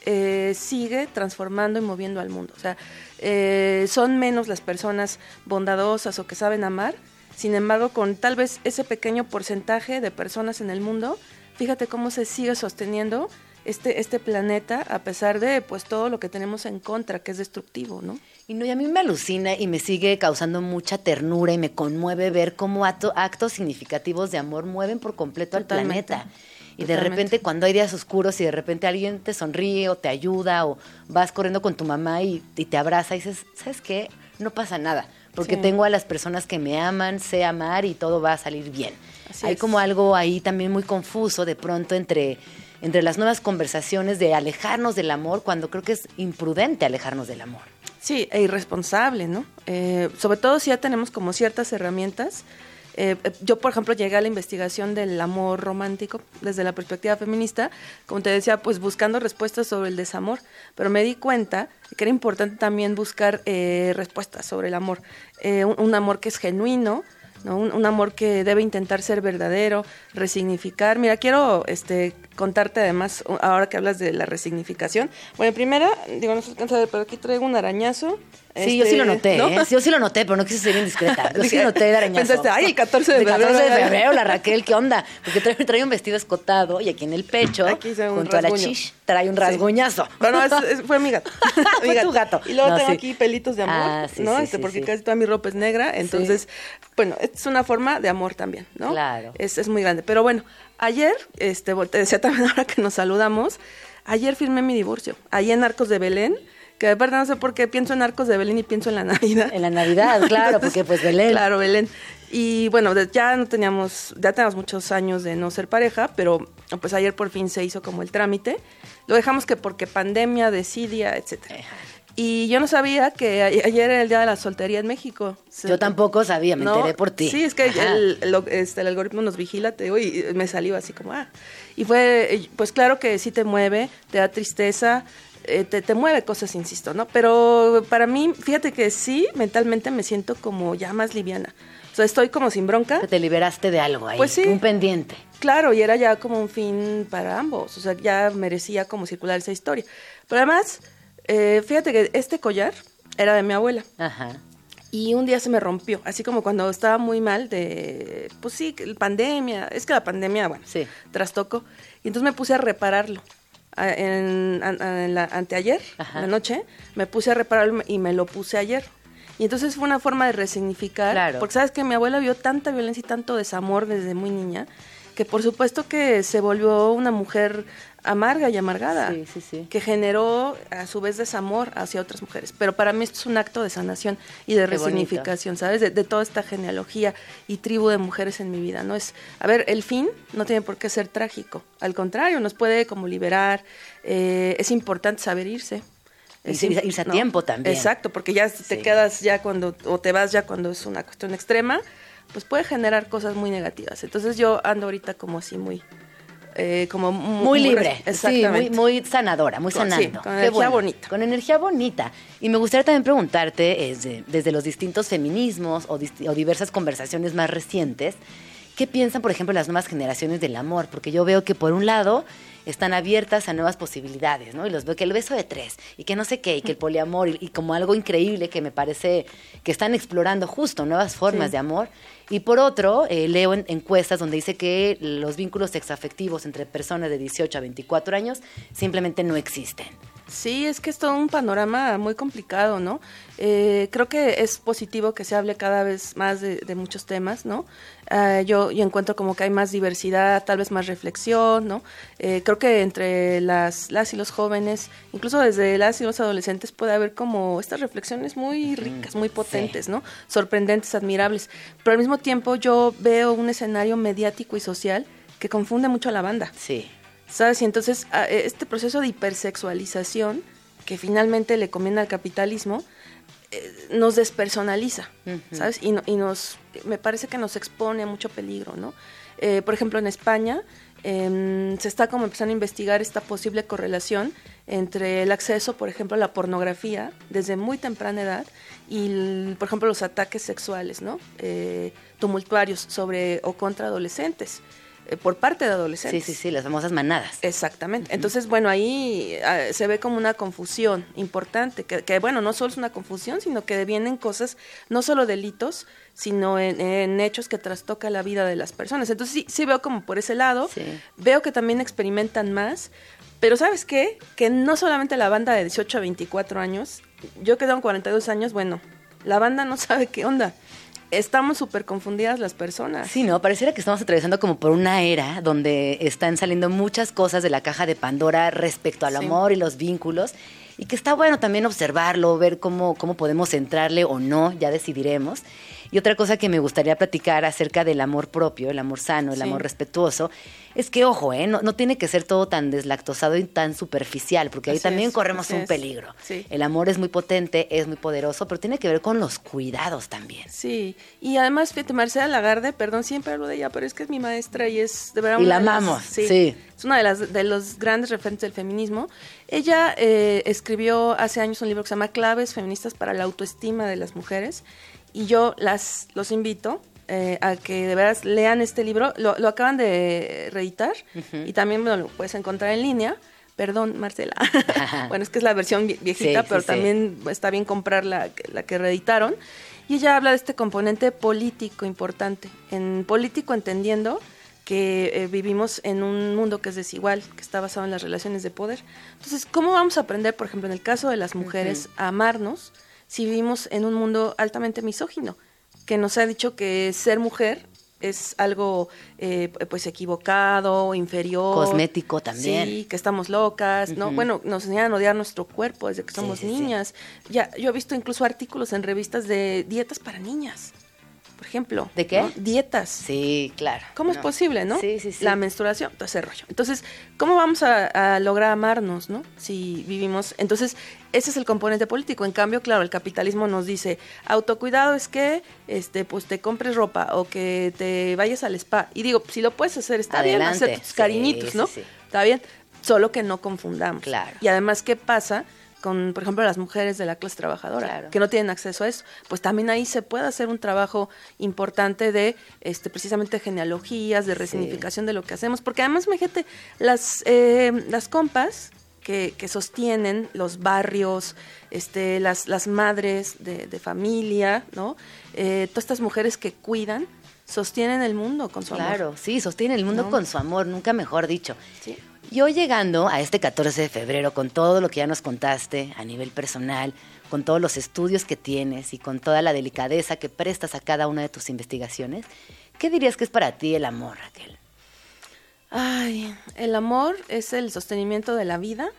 eh, sigue transformando y moviendo al mundo. O sea, eh, son menos las personas bondadosas o que saben amar. Sin embargo, con tal vez ese pequeño porcentaje de personas en el mundo, fíjate cómo se sigue sosteniendo este, este planeta a pesar de pues todo lo que tenemos en contra, que es destructivo, ¿no? Y no, y a mí me alucina y me sigue causando mucha ternura y me conmueve ver cómo acto- actos significativos de amor mueven por completo Totalmente. al planeta. Y de repente cuando hay días oscuros y de repente alguien te sonríe o te ayuda o vas corriendo con tu mamá y, y te abraza y dices, ¿sabes qué? No pasa nada, porque Sí. tengo a las personas que me aman, sé amar y todo va a salir bien. Así hay es. como algo ahí también muy confuso de pronto entre, entre las nuevas conversaciones de alejarnos del amor cuando creo que es imprudente alejarnos del amor. Sí, e irresponsable, ¿no? Eh, sobre todo si ya tenemos como ciertas herramientas. Eh, eh, yo, por ejemplo, llegué a la investigación del amor romántico desde la perspectiva feminista, como te decía, pues buscando respuestas sobre el desamor, pero me di cuenta que era importante también buscar eh, respuestas sobre el amor, un, amor que es genuino, ¿no? Un, un amor que debe intentar ser verdadero, resignificar. Mira, quiero este, contarte además, ahora que hablas de la resignificación. Bueno, primera, digo, no se alcanza a ver, pero aquí traigo un arañazo. Sí, yo sí lo este, noté, ¿no? ¿eh? Sí, yo sí lo noté, pero no quise ser indiscreta. Yo sí Dije, noté el arañazo. pensaste, ay, el 14 de El 14 de febrero, febrero, la Raquel, ¿qué onda? Porque trae, trae un vestido escotado y aquí en el pecho, Aquí se ve un junto a la rasguño. chish, trae un Sí. rasguñazo. Bueno, es- es- fue mi gato. Fue tu gato. Y luego No, tengo sí. aquí pelitos de amor, Ah, sí, ¿no? sí, este, sí, porque sí. casi toda mi ropa es negra. Entonces, bueno, es una forma de amor también, ¿no? Claro. Es, es muy grande. Pero bueno, ayer, este, te decía también ahora que nos saludamos, ayer firmé mi divorcio. Allí en Arcos de Belén, que de verdad no sé por qué pienso en Arcos de Belén y pienso en la Navidad. En la Navidad, claro, porque pues Belén. Claro, Belén. Y bueno, ya no teníamos, ya tenemos muchos años de no ser pareja, pero pues ayer por fin se hizo como el trámite. Lo dejamos que porque pandemia, desidia, etcétera. Y yo no sabía que ayer era el día de la soltería en México. Yo tampoco sabía, me enteré por ti. Sí, es que el, el- este, el algoritmo nos vigila, te digo, y me salió así como, ah. Y fue, eh, pues claro que sí te mueve, te da tristeza, eh, te, te mueve cosas, insisto, ¿no? Pero para mí, fíjate que sí, mentalmente me siento como ya más liviana. O sea, estoy como sin bronca. Te liberaste de algo ahí, Pues sí. un pendiente. Claro, y era ya como un fin para ambos, o sea, ya merecía como circular esa historia. Pero además, eh, fíjate que este collar era de mi abuela. Ajá. Y un día se me rompió, así como cuando estaba muy mal de, pues sí, pandemia, es que la pandemia, bueno, Sí. trastocó. Y entonces me puse a repararlo. En, la, anteayer, Ajá. la noche, me puse a repararlo y me lo puse ayer. Y entonces fue una forma de resignificar, Claro. porque sabes que mi abuela vio tanta violencia y tanto desamor desde muy niña, que por supuesto que se volvió una mujer amarga y amargada, Sí, sí, sí. que generó a su vez desamor hacia otras mujeres. Pero para mí esto es un acto de sanación y de Qué bonito. resignificación, ¿sabes? De, de toda esta genealogía y tribu de mujeres en mi vida, ¿no? Es, a ver, el fin no tiene por qué ser trágico, al contrario, nos puede como liberar, eh, es importante saber irse. Es Irse- a tiempo también. Exacto, porque ya te quedas ya cuando, o te vas ya cuando es una cuestión extrema, pues puede generar cosas muy negativas. Entonces yo ando ahorita como así muy eh, como mu- Muy libre, sí, muy, muy sanadora, muy sí, sanando. con energía bonita. Con energía bonita. Y me gustaría también preguntarte, es de- desde los distintos feminismos o, diversas conversaciones más recientes, ¿qué piensan, por ejemplo, las nuevas generaciones del amor? Porque yo veo que, por un lado, están abiertas a nuevas posibilidades, ¿no? Y los veo que el beso de tres, y que no sé qué, y que el poliamor, y, y como algo increíble que me parece que están explorando justo nuevas formas Sí. de amor. Y por otro, eh, leo en encuestas donde dice que los vínculos sexoafectivos entre personas de 18 a 24 años simplemente no existen. Sí, es que es todo un panorama muy complicado, ¿no? Eh, creo que es positivo que se hable cada vez más de, de muchos temas, ¿no? Ah, yo, yo encuentro como que hay más diversidad, tal vez más reflexión, ¿no? Eh, creo que entre las, las y los jóvenes, incluso desde las y los adolescentes, puede haber como estas reflexiones muy ricas, muy potentes, ¿no? Sorprendentes, admirables. Pero al mismo tiempo yo veo un escenario mediático y social que confunde mucho a la banda. Sí. ¿Sabes? Y entonces a- este proceso de hipersexualización que finalmente le conviene al capitalismo eh, nos despersonaliza, ¿sabes? Y, no- y nos, me parece que nos expone a mucho peligro, ¿no? Eh, por ejemplo, en España em, se está como empezando a investigar esta posible correlación entre el acceso, por ejemplo, a la pornografía desde muy temprana edad y, el- por ejemplo, los ataques sexuales, ¿no? Eh, tumultuarios sobre o contra adolescentes, por parte de Sí, adolescentes. sí, sí, las famosas manadas. Exactamente. Entonces, bueno, ahí ah, se ve como una confusión importante, que, que, bueno, no solo es una confusión, sino que devienen cosas, no solo delitos, sino en, en hechos que trastoca la vida de las personas. Entonces, sí, sí veo como por ese lado, Sí. veo que también experimentan más, pero ¿sabes qué? Que no solamente la banda de 18 a 24 años, yo que tengo 42 años, bueno, la banda no sabe qué onda. Estamos súper confundidas las personas. Sí, ¿no? Pareciera que estamos atravesando como por una era donde están saliendo muchas cosas de la caja de Pandora respecto al Sí. amor y los vínculos. Y que está bueno también observarlo, ver cómo, cómo podemos entrarle o no, ya decidiremos. Y otra cosa que me gustaría platicar acerca del amor propio, el amor sano, el Sí. amor respetuoso, es que, ojo, ¿eh? no, no tiene que ser todo tan deslactosado y tan superficial, porque ahí también es, corremos un es. peligro. Sí. El amor es muy potente, es muy poderoso, pero tiene que ver con los cuidados también. Sí, y además, fíjate, Marcela Lagarde, perdón, siempre hablo de ella, pero es que es mi maestra y es de verdad Y la las- amamos, sí. Es una de las de los grandes referentes del feminismo. Ella eh, escribió hace años un libro que se llama Claves feministas para la autoestima de las mujeres y yo las los invito eh, a que de veras lean este libro. Lo, lo acaban de reeditar y también bueno, lo puedes encontrar en línea. Perdón, Marcela. bueno, es que es la versión vie- viejita, Sí, pero sí. también está bien comprar la, que- la que reeditaron. Y ella habla de este componente político importante. En político entendiendo que eh, vivimos en un mundo que es desigual, que está basado en las relaciones de poder. Entonces, ¿cómo vamos a aprender, por ejemplo, en el caso de las mujeres, a amarnos si vivimos en un mundo altamente misógino? Que nos ha dicho que ser mujer es algo eh, pues equivocado, inferior. Cosmético también. Sí, que estamos locas, ¿no? Bueno, nos enseñan a odiar nuestro cuerpo desde que somos sí, sí. niñas. Ya, yo he visto incluso artículos en revistas de dietas para niñas, por ejemplo. ¿De qué? ¿no? Dietas. Sí, claro. ¿Cómo es posible, no? Sí, sí, sí. La menstruación, todo ese rollo. Entonces, ¿cómo vamos a, a lograr amarnos, no? Si vivimos... Entonces, ese es el componente político. En cambio, claro, el capitalismo nos dice, autocuidado es que, este, pues, te compres ropa o que te vayas al spa. Y digo, si lo puedes hacer, está Adelante. bien, hacer tus Sí, cariñitos, ¿no? sí, sí. Está bien, solo que no confundamos. Claro. Y además, ¿qué pasa? Con, por ejemplo, las mujeres de la clase trabajadora, Claro. que no tienen acceso a eso, pues también ahí se puede hacer un trabajo importante de, este, precisamente genealogías, de resignificación de lo que hacemos, porque además, fíjate, las, eh, las compas que, que sostienen los barrios, este, las, las madres de, de familia, ¿no? Eh, todas estas mujeres que cuidan, sostienen el mundo con su amor. Claro, sí, sostiene el mundo ¿No? con su amor, nunca mejor dicho. Sí. Yo llegando a este 14 de febrero con todo lo que ya nos contaste a nivel personal, con todos los estudios que tienes y con toda la delicadeza que prestas a cada una de tus investigaciones, ¿qué dirías que es para ti el amor, Raquel? Ay, el amor es el sostenimiento de la vida.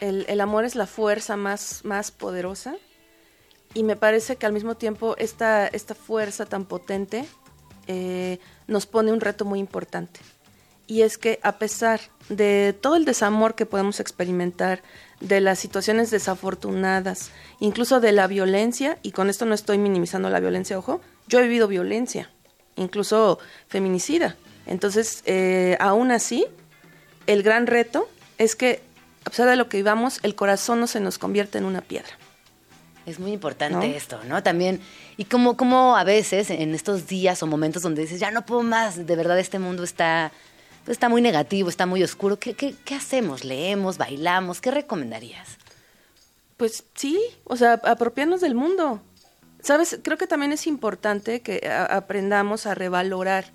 El, el amor es la fuerza más, más poderosa. Y me parece que al mismo tiempo esta, esta fuerza tan potente eh, nos pone un reto muy importante. Y es que a pesar de todo el desamor que podemos experimentar, de las situaciones desafortunadas, incluso de la violencia, y con esto no estoy minimizando la violencia, ojo, yo he vivido violencia, incluso feminicida. Entonces, eh, aún así, el gran reto es que, a pesar de lo que vivamos, el corazón no se nos convierte en una piedra. Es muy importante ¿No? esto, ¿no? También, y como, como a veces en estos días o momentos donde dices, ya no puedo más, de verdad este mundo está, pues, está muy negativo, está muy oscuro, ¿qué, qué, qué hacemos? ¿Leemos, bailamos? ¿Qué recomendarías? Pues sí, o sea, apropiarnos del mundo. Sabes, creo que también es importante que aprendamos a revalorar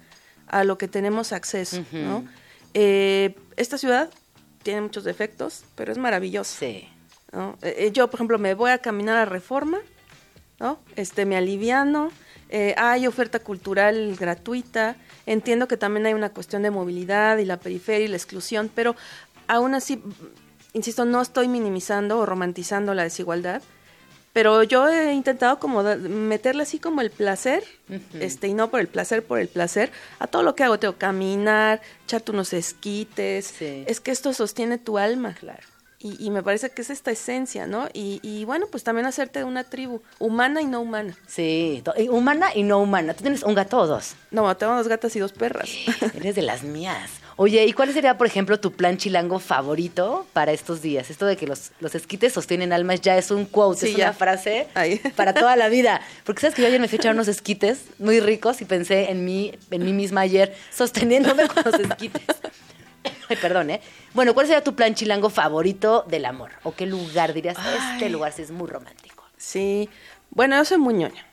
a lo que tenemos acceso, ¿no? Eh, esta ciudad tiene muchos defectos, pero es maravillosa. Sí. ¿no? Eh, eh, yo, por ejemplo, me voy a caminar a Reforma, ¿no? Este, me aliviano, eh, hay oferta cultural gratuita, entiendo que también hay una cuestión de movilidad y la periferia y la exclusión, pero aún así, insisto, no estoy minimizando o romantizando la desigualdad, pero yo he intentado como meterle así como el placer, este, y no por el placer, por el placer, a todo lo que hago. Tengo caminar, echarte unos esquites. Sí. Es que esto sostiene tu alma. Claro. Y, y me parece que es esta esencia, ¿no? Y, y bueno, pues también hacerte de una tribu, humana y no humana. Sí, humana y no humana. ¿Tú tienes un gato o dos? No, tengo dos gatas y dos perras. Eres de las mías. Oye, ¿y cuál sería, por ejemplo, tu plan chilango favorito para estos días? Esto de que los, los esquites sostienen almas ya es un quote, Sí, es ya. una frase para toda la vida. Porque sabes que yo ayer me fui a echar unos esquites muy ricos y pensé en mí, en mí misma ayer, sosteniéndome con los esquites. Ay, perdón, ¿eh? Bueno, ¿cuál sería tu plan chilango favorito del amor? ¿O qué lugar dirías? Este Ay. lugar sí es muy romántico. Sí, bueno, yo soy muy ñoña,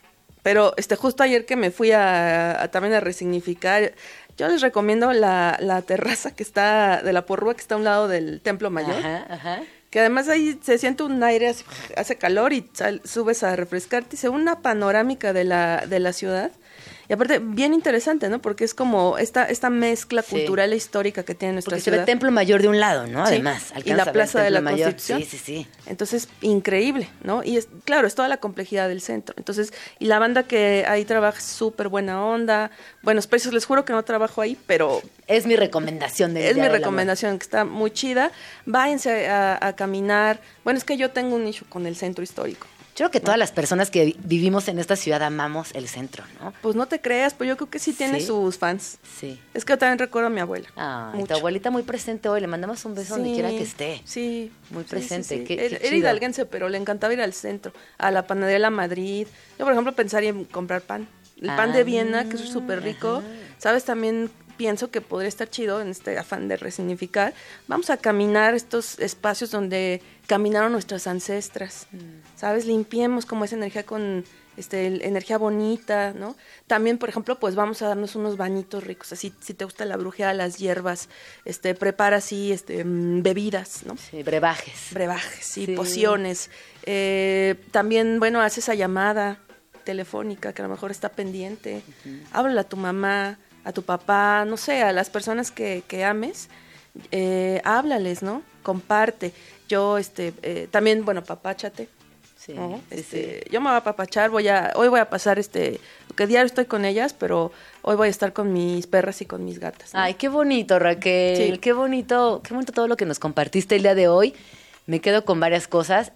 pero este, justo ayer que me fui a, a también a resignificar, yo les recomiendo la, la terraza que está de la porrúa que está a un lado del Templo Mayor. Ajá, ajá. Que además ahí se siente un aire, hace calor y sal- subes a refrescarte y se ve una panorámica de la, de la ciudad. Y aparte, bien interesante, ¿no? Porque es como esta, esta mezcla Sí. cultural e histórica que tiene nuestra Porque se ciudad. ve Templo Mayor de un lado, ¿no? Sí. Además, y la Plaza de la Mayor. Constitución. Sí, sí, sí. Entonces, increíble, ¿no? Y es, claro, es toda la complejidad del centro. Entonces, y la banda que ahí trabaja es súper buena onda. Buenos precios, les juro que no trabajo ahí, pero Es mi recomendación del es mi recomendación, que está muy chida. Váyanse a, a caminar. Bueno, es que yo tengo un nicho con el centro histórico. Yo creo que todas las personas que vi- vivimos en esta ciudad amamos el centro, ¿no? Pues no te creas, pues yo creo que sí tiene ¿Sí? sus fans. Sí. Es que yo también recuerdo a mi abuela. Tu mucho. abuelita muy presente hoy. Le mandamos un beso donde Sí, quiera que esté. Sí. Muy presente, sí, qué- Era- qué Era hidalguense, pero le encantaba ir al centro, a la panadería La Madrid. Yo, por ejemplo, pensaría en comprar pan. El pan Ah, de Viena, que es súper rico. ajá. ¿Sabes? También pienso que podría estar chido en este afán de resignificar. Vamos a caminar estos espacios donde caminaron nuestras ancestras. Mm. ¿Sabes? Limpiemos como esa energía con este, energía bonita, ¿no? También, por ejemplo, pues vamos a darnos unos bañitos ricos. Así, si te gusta la brujeada, las hierbas, este, prepara así, este, mm, bebidas, ¿no? Sí, brebajes. brebajes, sí, Sí. pociones. Eh, también, bueno, hace esa llamada telefónica que a lo mejor está pendiente. Háblale a tu mamá, a tu papá, no sé, a las personas que, que ames. Eh, háblales, ¿no? Comparte. Yo, este, eh, también, bueno, papáchate. Sí, ¿no? sí, Este, Yo me voy a papachar, voy a, hoy voy a pasar, este, que diario estoy con ellas, pero hoy voy a estar con mis perras y con mis gatas. ¿no? Ay, qué bonito, Raquel. Sí. Qué bonito, qué bonito todo lo que nos compartiste el día de hoy. Me quedo con varias cosas,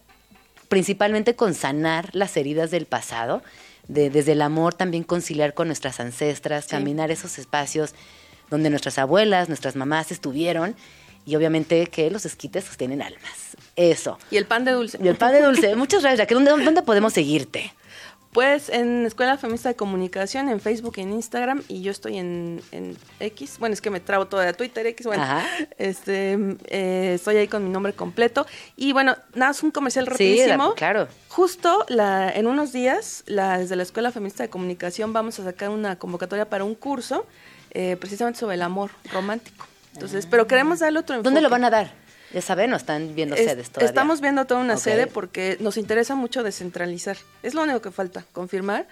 principalmente con sanar las heridas del pasado, de, desde el amor también conciliar con nuestras ancestras, caminar esos espacios donde nuestras abuelas, nuestras mamás estuvieron y obviamente que los esquites sostienen almas. Eso. Y el pan de dulce. Y el pan de dulce. Muchas gracias, Raquel. ¿Dónde, dónde podemos seguirte? Pues en Escuela Feminista de Comunicación, en Facebook, en Instagram, y yo estoy en, en X. Bueno, es que me trabo toda de Twitter, X. Bueno, Ajá. este, eh, estoy ahí con mi nombre completo. Y bueno, nada, es un comercial Sí, rapidísimo. da- claro. Justo la, en unos días, la, desde la Escuela Feminista de Comunicación, vamos a sacar una convocatoria para un curso eh, precisamente sobre el amor romántico. Entonces, pero queremos darle otro enfoque. ¿Dónde lo van a dar? Ya saben, o están viendo Es- sedes todavía. Estamos viendo toda una Ok. sede porque nos interesa mucho descentralizar. Es lo único que falta, confirmar.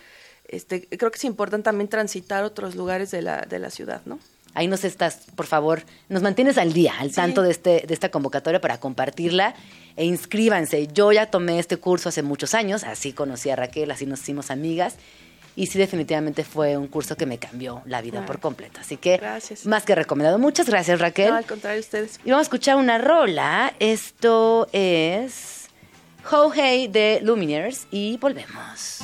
Este, creo que es importante también transitar otros lugares de la, de la ciudad, ¿no? Ahí nos estás, por favor, nos mantienes al día, al Sí. tanto de, este, de esta convocatoria para compartirla e inscríbanse. Yo ya tomé este curso hace muchos años, así conocí a Raquel, así nos hicimos amigas. Y sí, definitivamente fue un curso que me cambió la vida por ah, completo. Así que, gracias. más que recomendado. Muchas gracias, Raquel. No, al contrario, ustedes. Y vamos a escuchar una rola. Esto es Ho Hey de Lumineers y volvemos.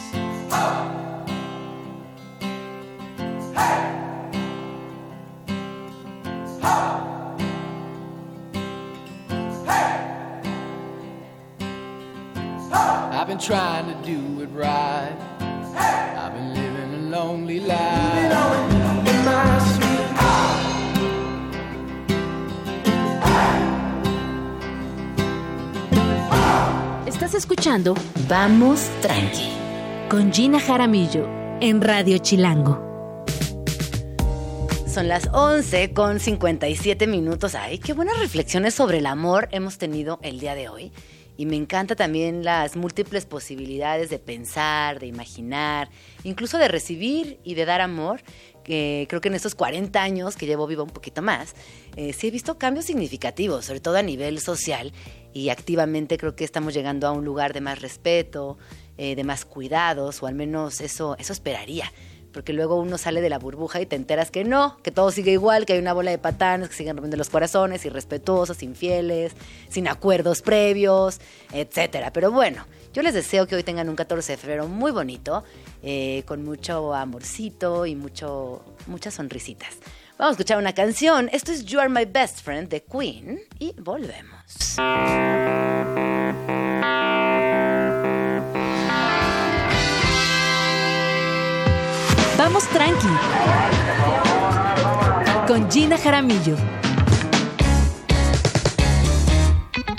I've been trying to do it right. I've been living a lonely life. Estás escuchando Vamos Tranqui con Gina Jaramillo en Radio Chilango. Son las 11 con 57 minutos. Ay, qué buenas reflexiones sobre el amor hemos tenido el día de hoy. Y me encanta también las múltiples posibilidades de pensar, de imaginar, incluso de recibir y de dar amor. Creo que en estos 40 años que llevo viva un poquito más, eh, sí he visto cambios significativos, sobre todo a nivel social. Y activamente creo que estamos llegando a un lugar de más respeto, eh, de más cuidados, o al menos eso, eso esperaría porque luego uno sale de la burbuja y te enteras que no, que todo sigue igual, que hay una bola de patanes que siguen rompiendo los corazones, irrespetuosos, infieles, sin acuerdos previos, etcétera. Pero bueno, yo les deseo que hoy tengan un 14 de febrero muy bonito, eh, con mucho amorcito y mucho, muchas sonrisitas. Vamos a escuchar una canción. Esto es You Are My Best Friend de Queen y volvemos. Tranqui con Gina Jaramillo.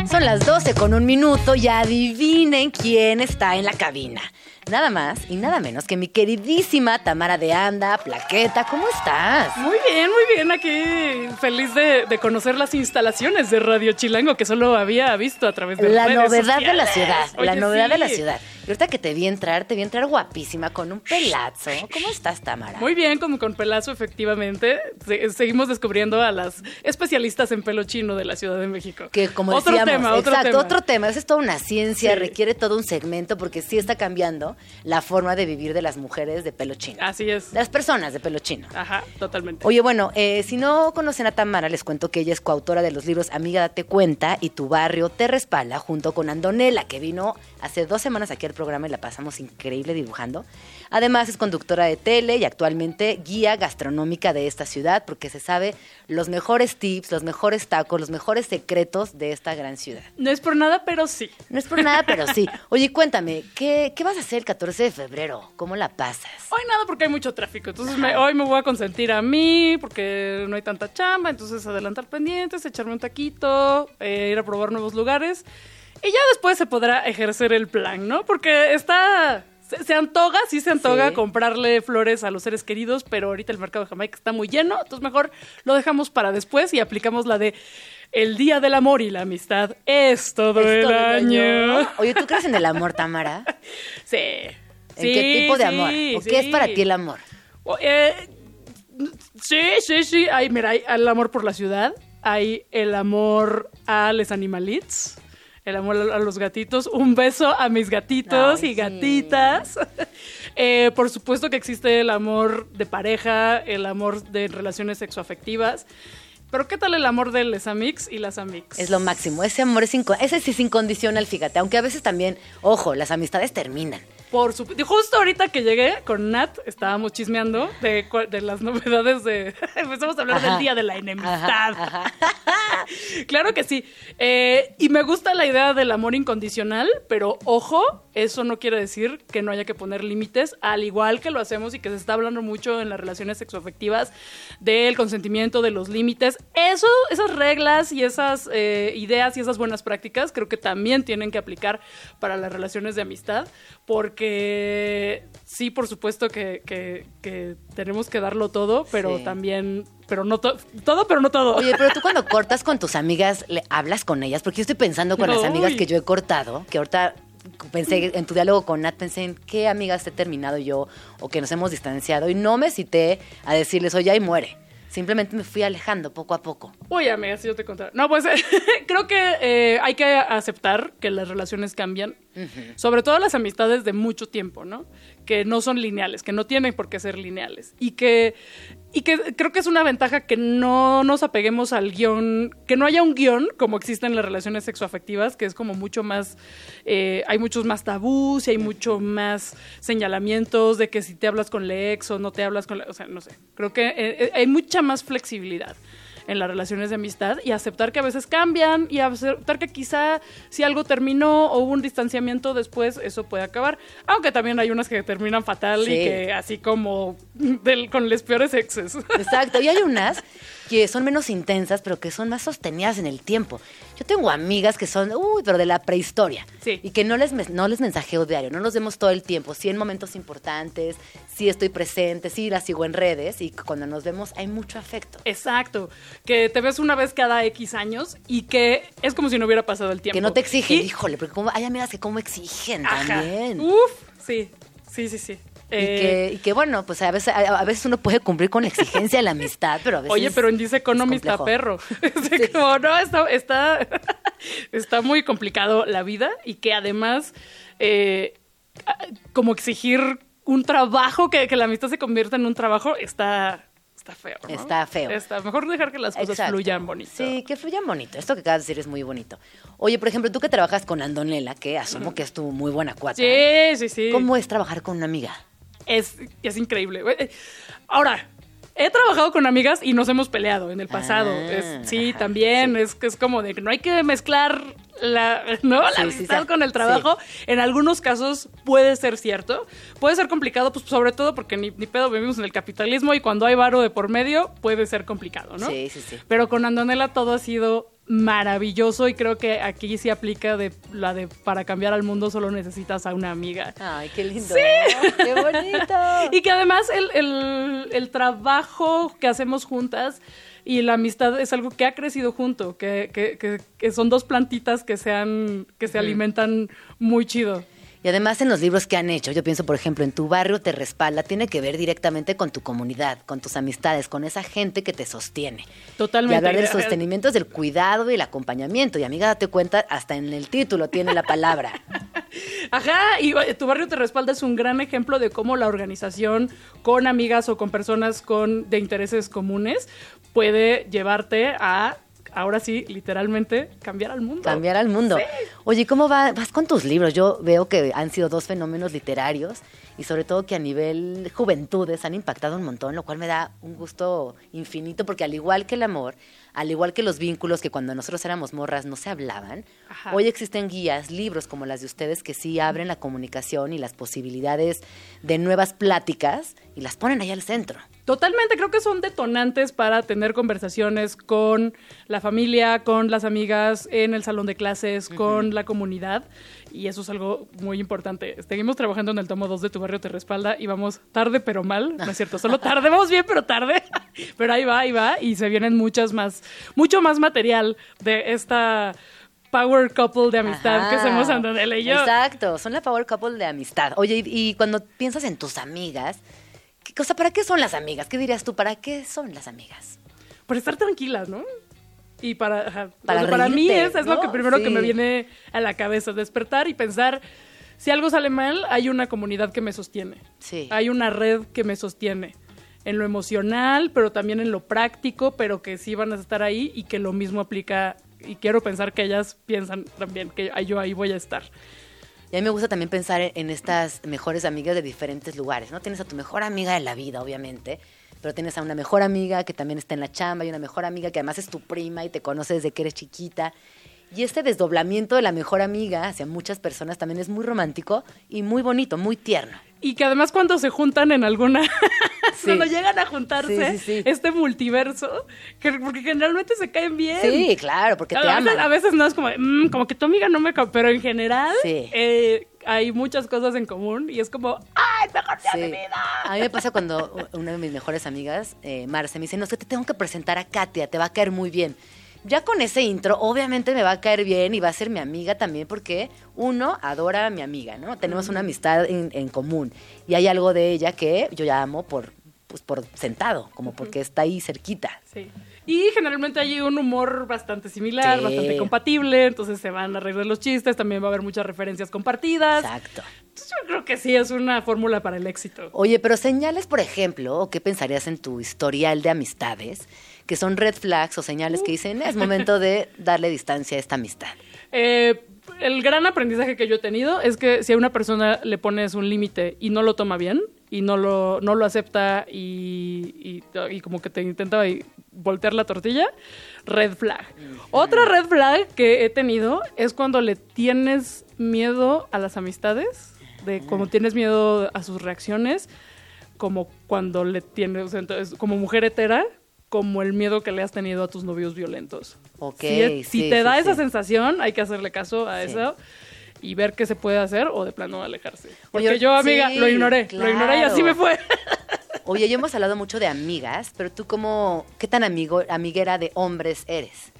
Son las 12 con un minuto y adivinen quién está en la cabina. Nada más y nada menos que mi queridísima Tamara de Anda, Plaqueta, ¿cómo estás? Muy bien, muy bien. Aquí feliz de, de conocer las instalaciones de Radio Chilango que solo había visto a través de La redes novedad de la ciudad, la novedad sí. de la ciudad. Y ahorita que te vi entrar, te vi entrar guapísima con un pelazo. ¿Cómo estás, Tamara? Muy bien, como con pelazo, efectivamente. Se- seguimos descubriendo a las especialistas en pelo chino de la Ciudad de México. Que como otro decíamos, tema, otro exacto, tema. otro tema. Esa es toda una ciencia, Sí. requiere todo un segmento porque sí está cambiando la forma de vivir de las mujeres de pelo chino. Así es. Las personas de pelo chino. Ajá, totalmente. Oye, bueno, eh, si no conocen a Tamara, les cuento que ella es coautora de los libros Amiga Date Cuenta y Tu Barrio Te Respalda, junto con Andonela, que vino hace dos semanas aquí al programa y la pasamos increíble dibujando. Además, es conductora de tele y actualmente guía gastronómica de esta ciudad, porque se sabe los mejores tips, los mejores tacos, los mejores secretos de esta gran ciudad. No es por nada, pero sí. No es por nada, pero sí. Oye, cuéntame, ¿qué, qué vas a hacer el 14 de febrero? ¿Cómo la pasas? Hoy nada porque hay mucho tráfico. Entonces me- hoy me voy a consentir a mí porque no hay tanta chamba. Entonces adelantar pendientes, echarme un taquito, eh, ir a probar nuevos lugares. Y ya después se podrá ejercer el plan, ¿no? Porque está... Se, se antoja, sí se antoja Sí. comprarle flores a los seres queridos, pero ahorita el mercado de Jamaica está muy lleno, entonces mejor lo dejamos para después y aplicamos la de el día del amor y la amistad es todo Es el todo el año. Oye, ¿tú crees en el amor, Tamara? Sí. ¿En qué tipo de amor? ¿O qué es para ti el amor? O, eh, sí, sí, sí. Hay, mira, hay el amor por la ciudad, hay el amor a los animalits, el amor a los gatitos. Un beso a mis gatitos Ay, y sí. gatitas. Eh, por supuesto que existe el amor de pareja, el amor de relaciones sexoafectivas. Pero ¿qué tal el amor de les amics y las amics? Es lo máximo. Ese amor es inco- ese sí es incondicional, fíjate. Aunque a veces también, ojo, las amistades terminan. Por su- Justo ahorita que llegué con Nat, estábamos chismeando de, de las novedades de... Empezamos a hablar Ajá. del Día de la Enemistad. Ajá, ajá. claro que sí. Eh, y me gusta la idea del amor incondicional, pero ojo, eso no quiere decir que no haya que poner límites, al igual que lo hacemos y que se está hablando mucho en las relaciones sexoafectivas del consentimiento, de los límites. Eso, esas reglas y esas eh, ideas y esas buenas prácticas creo que también tienen que aplicar para las relaciones de amistad, porque sí, por supuesto que, que- que tenemos que darlo todo, pero Sí. también, pero no to- todo, pero no todo. Oye, pero tú cuando cortas con tus amigas, ¿le hablas con ellas? Porque yo estoy pensando con las Uy. amigas que yo he cortado, que ahorita pensé en tu diálogo con Nat, pensé en qué amigas he terminado yo o que nos hemos distanciado y no me cité a decirles, oye, ahí muere. Simplemente me fui alejando poco a poco. Uy, amiga, si yo te contara. No, pues creo que eh, hay que aceptar que las relaciones cambian. Sobre todo las amistades de mucho tiempo, ¿no? Que no son lineales, que no tienen por qué ser lineales. Y que, y que creo que es una ventaja que no nos apeguemos al guion, que no haya un guion como existe en las relaciones sexoafectivas, que es como mucho más, eh, hay muchos más tabús y hay mucho más señalamientos de que si te hablas con la ex o no te hablas con la, o sea, no sé. Creo que eh, eh, hay mucha más flexibilidad. En las relaciones de amistad y aceptar que a veces cambian y aceptar que quizá si algo terminó o hubo un distanciamiento después, eso puede acabar. Aunque también hay unas que terminan fatal Sí. y que así como del, con los peores exes. Exacto, y hay unas que son menos intensas, pero que son más sostenidas en el tiempo. Yo tengo amigas que son, uy, pero de la prehistoria. Sí. Y que no les, no les mensajeo diario, no nos vemos todo el tiempo. Sí en momentos importantes, sí estoy presente, sí las sigo en redes y cuando nos vemos hay mucho afecto. Exacto, que te ves una vez cada X años y que es como si no hubiera pasado el tiempo. Que no te exigen, Y- híjole, porque como, hay amigas que como exigen Ajá. también. Uf, sí, sí, sí, sí. Y, Eh, que, y que, bueno, pues a veces, a, a veces uno puede cumplir con la exigencia de la amistad, pero a veces. Oye, pero en Dice complejo. perro. Así como, no, está, está, está muy complicado la vida y que además, eh, como exigir un trabajo, que, que la amistad se convierta en un trabajo, está, está feo. ¿no? Está feo. Está mejor dejar que las cosas Exacto. fluyan bonito. Sí, que fluyan bonito. Esto que acabas de decir es muy bonito. Oye, por ejemplo, tú que trabajas con Andonela, que asumo que es tu muy buena cuata. Sí, sí, sí. ¿Cómo es trabajar con una amiga? Es, es increíble. Ahora, he trabajado con amigas y nos hemos peleado en el pasado. Ah, Es- sí, ajá, también. sí. Es que es como de que no hay que mezclar la, ¿no? la sí, amistad sí. con el trabajo. En algunos casos puede ser cierto. Puede ser complicado, pues sobre todo porque ni, ni pedo vivimos en el capitalismo y cuando hay varo de por medio puede ser complicado, ¿no? Sí, sí, sí. Pero con Andonela todo ha sido maravilloso y creo que aquí sí aplica de la de para cambiar al mundo solo necesitas a una amiga. Ay, qué lindo. ¡Qué bonito! Y que además el, el- el trabajo que hacemos juntas y la amistad es algo que ha crecido junto, que, que- que- que son dos plantitas que se, han- que se alimentan muy chido. Y además en los libros que han hecho, yo pienso, por ejemplo, en tu barrio te respalda, tiene que ver directamente con tu comunidad, con tus amistades, con esa gente que te sostiene. Totalmente. Y hablar del sostenimiento es del cuidado y el acompañamiento. Y amiga, date cuenta, hasta en el título tiene la palabra. Ajá, y tu barrio te respalda es un gran ejemplo de cómo la organización con amigas o con personas con de intereses comunes puede llevarte a ahora sí, literalmente cambiar al mundo. Cambiar al mundo. Oye, ¿cómo va- vas con tus libros? Yo veo que han sido dos fenómenos literarios y sobre todo que a nivel juventudes han impactado un montón, lo cual me da un gusto infinito porque al igual que el amor, al igual que los vínculos que cuando nosotros éramos morras no se hablaban, Ajá. hoy existen guías, libros como las de ustedes que sí abren la comunicación y las posibilidades de nuevas pláticas y las ponen ahí al centro. Totalmente, creo que son detonantes para tener conversaciones con la familia, con las amigas, en el salón de clases, con la comunidad. Y eso es algo muy importante. Seguimos trabajando en el tomo 2 de Tu Barrio Te Respalda y vamos tarde pero mal, no es cierto, solo tarde, vamos bien pero tarde. Pero ahí va, ahí va y se vienen muchas más, mucho más material de esta power couple de amistad que hacemos Antonella y yo. Exacto, son la power couple de amistad. Oye, y, y cuando piensas en tus amigas, ¿qué cosa, ¿para qué son las amigas? ¿Qué dirías tú? ¿Para qué son las amigas? Para estar tranquilas, ¿no? Y para, ajá, Para o sea, para mí es, es ¿no? lo que primero que me viene a la cabeza, despertar y pensar, si algo sale mal, hay una comunidad que me sostiene. Sí. Hay una red que me sostiene. En lo emocional, pero también en lo práctico, pero que sí van a estar ahí y que lo mismo aplica. Y quiero pensar que ellas piensan también que yo ahí voy a estar. Y a mí me gusta también pensar en, estas mejores amigas de diferentes lugares, ¿no? Tienes a tu mejor amiga de la vida, obviamente, pero tienes a una mejor amiga que también está en la chamba y una mejor amiga que además es tu prima y te conoce desde que eres chiquita. Y este desdoblamiento de la mejor amiga hacia muchas personas también es muy romántico y muy bonito, muy tierno. Y que además cuando se juntan en alguna... Sí. cuando llegan a juntarse, Sí, este multiverso, que, porque generalmente se caen bien. Sí, claro, porque te a, veces, aman. a veces no es como, "Mm, como que tu amiga no me... ca-", Pero en general eh, hay muchas cosas en común y es como, ¡ay, mejor día de mi vida! A mí me pasa cuando una de mis mejores amigas, eh, Marce, me dice, no, es que te tengo que presentar a Katia, te va a caer muy bien. Ya con ese intro, obviamente me va a caer bien y va a ser mi amiga también porque uno adora a mi amiga, ¿no? Tenemos una amistad en, en común y hay algo de ella que yo ya amo por, pues, por sentado, como porque está ahí cerquita. Sí. Y generalmente hay un humor bastante similar, Sí. bastante compatible, entonces se van a de los chistes, también va a haber muchas referencias compartidas. Exacto. Entonces yo creo que sí es una fórmula para el éxito. Oye, pero señales, por ejemplo, o qué pensarías en tu historial de amistades, que son red flags o señales que dicen es momento de darle distancia a esta amistad. Eh, el gran aprendizaje que yo he tenido es que si a una persona le pones un límite y no lo toma bien y no lo, no lo acepta y, y- y como que te intenta voltear la tortilla, red flag. Otra red flag que he tenido es cuando le tienes miedo a las amistades, de como tienes miedo a sus reacciones, como cuando le tienes, entonces, como mujer hetera, como el miedo que le has tenido a tus novios violentos. Ok, si, si sí, te sí, da esa sensación, hay que hacerle caso a eso y ver qué se puede hacer o de plano alejarse. Porque Oye, yo, amiga, sí, lo ignoré, lo ignoré y así me fue. Oye, ya hemos hablado mucho de amigas, pero tú cómo, ¿qué tan amigo, amiguera de hombres eres?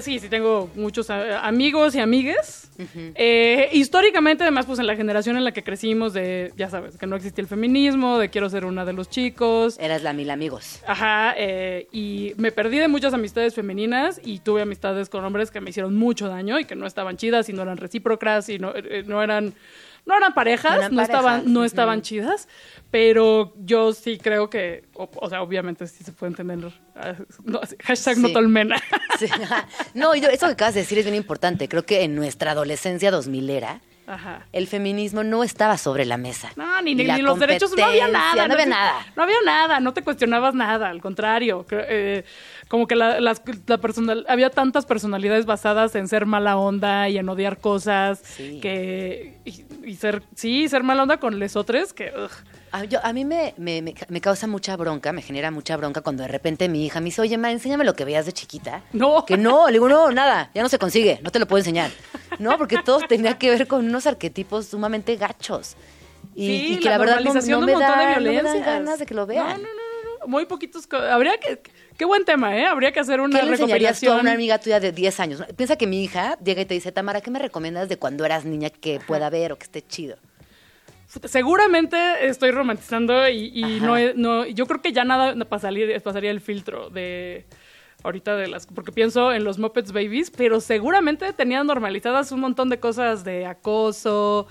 Sí, sí, tengo muchos eh, amigos y amigues. Eh, históricamente, además, pues en la generación en la que crecimos, de, ya sabes, que no existía el feminismo, de quiero ser una de los chicos. Eras la mil amigos. Ajá, eh, y me perdí de muchas amistades femeninas y tuve amistades con hombres que me hicieron mucho daño y que no estaban chidas y no eran recíprocas y no, eh, no eran no eran parejas, No no, eran parejas, estaban no estaban chidas, pero yo sí creo que o, o sea, obviamente sí se puede entender ah, no, hashtag Sí. no tolmena. Sí. No, eso que acabas de decir es bien importante. Creo que en nuestra adolescencia 2000 era, Ajá. el feminismo no estaba sobre la mesa. No, ni, los derechos, no había nada. No había nada. No había nada, no te cuestionabas nada, al contrario. Eh, como que la, la personal, había tantas personalidades basadas en ser mala onda y en odiar cosas, Sí. que y, y ser, sí, ser mala onda con lesotres, que ugh. A, yo- a mí me, me- me me causa mucha bronca, me genera mucha bronca cuando de repente mi hija me dice, oye, ma, enséñame lo que veías de chiquita. No. Que no, le digo, no, nada, ya no se consigue, no te lo puedo enseñar. No, porque todo tenía que ver con unos arquetipos sumamente gachos. Y, Sí, y que la, verdad no, no me un montón da, no me dan ganas de que lo vean. No, no, no, muy poquitos. Habría que. Qué buen tema, ¿eh? Habría que hacer una ¿Qué le tú a una amiga tuya de 10 años? Piensa que mi hija llega y te dice, Tamara, ¿qué me recomiendas de cuando eras niña que pueda ver o que esté chido? Seguramente estoy romantizando y, y no, no, yo creo que ya nada pasaría, pasaría el filtro de ahorita de las, porque pienso en los Muppets Babies, pero seguramente tenían normalizadas un montón de cosas de acoso,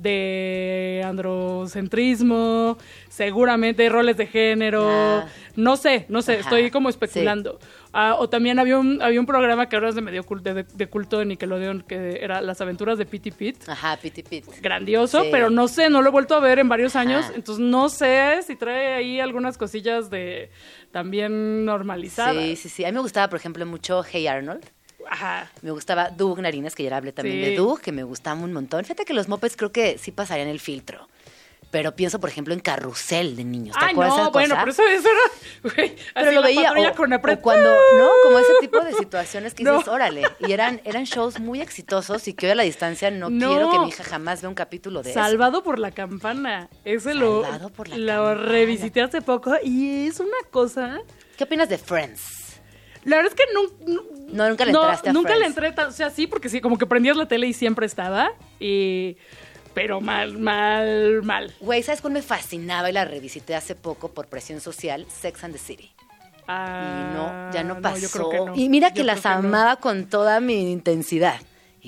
de androcentrismo, seguramente roles de género, Ah. no sé, no sé, Ajá. estoy como especulando. Ah, o también había un, había un programa que ahora es de medio culto, de, de culto de Nickelodeon, que era Las aventuras de Pitty Pit Ajá, piti pit. grandioso, Sí. pero no sé, no lo he vuelto a ver en varios Ajá. años, entonces no sé si trae ahí algunas cosillas de también normalizadas. Sí, sí, sí. A mí me gustaba, por ejemplo, mucho Hey Arnold. Ajá. Me gustaba Doug Narinas, que ya hablé también Sí. de Doug, que me gustaba un montón. Fíjate que los mopeds creo que sí pasarían el filtro. Pero pienso, por ejemplo, en Carrusel de niños. ¿Te Ay, acuerdas de no, esa bueno, pero eso, eso era. güey, Pero lo veía. O, con o cuando, ¿no? Como ese tipo de situaciones que No. dices, órale. Y eran, eran shows muy exitosos y que hoy a la distancia no, No. quiero que mi hija jamás vea un capítulo de eso. Salvado por la campana. Ese lo, Salvado por la lo campana. revisité hace poco y es una cosa. ¿Qué opinas de Friends? La verdad es que nu- No, nunca le entraste a Nunca le entré, tan- o sea, sí, porque sí, como que prendías la tele y siempre estaba. Y, pero mal, mal, mal. Güey, ¿sabes cuál me fascinaba y la revisité hace poco por presión social? Sex and the City. Ah, Y no, ya no pasó. yo creo que no. Y mira que las que no. amaba con toda mi intensidad.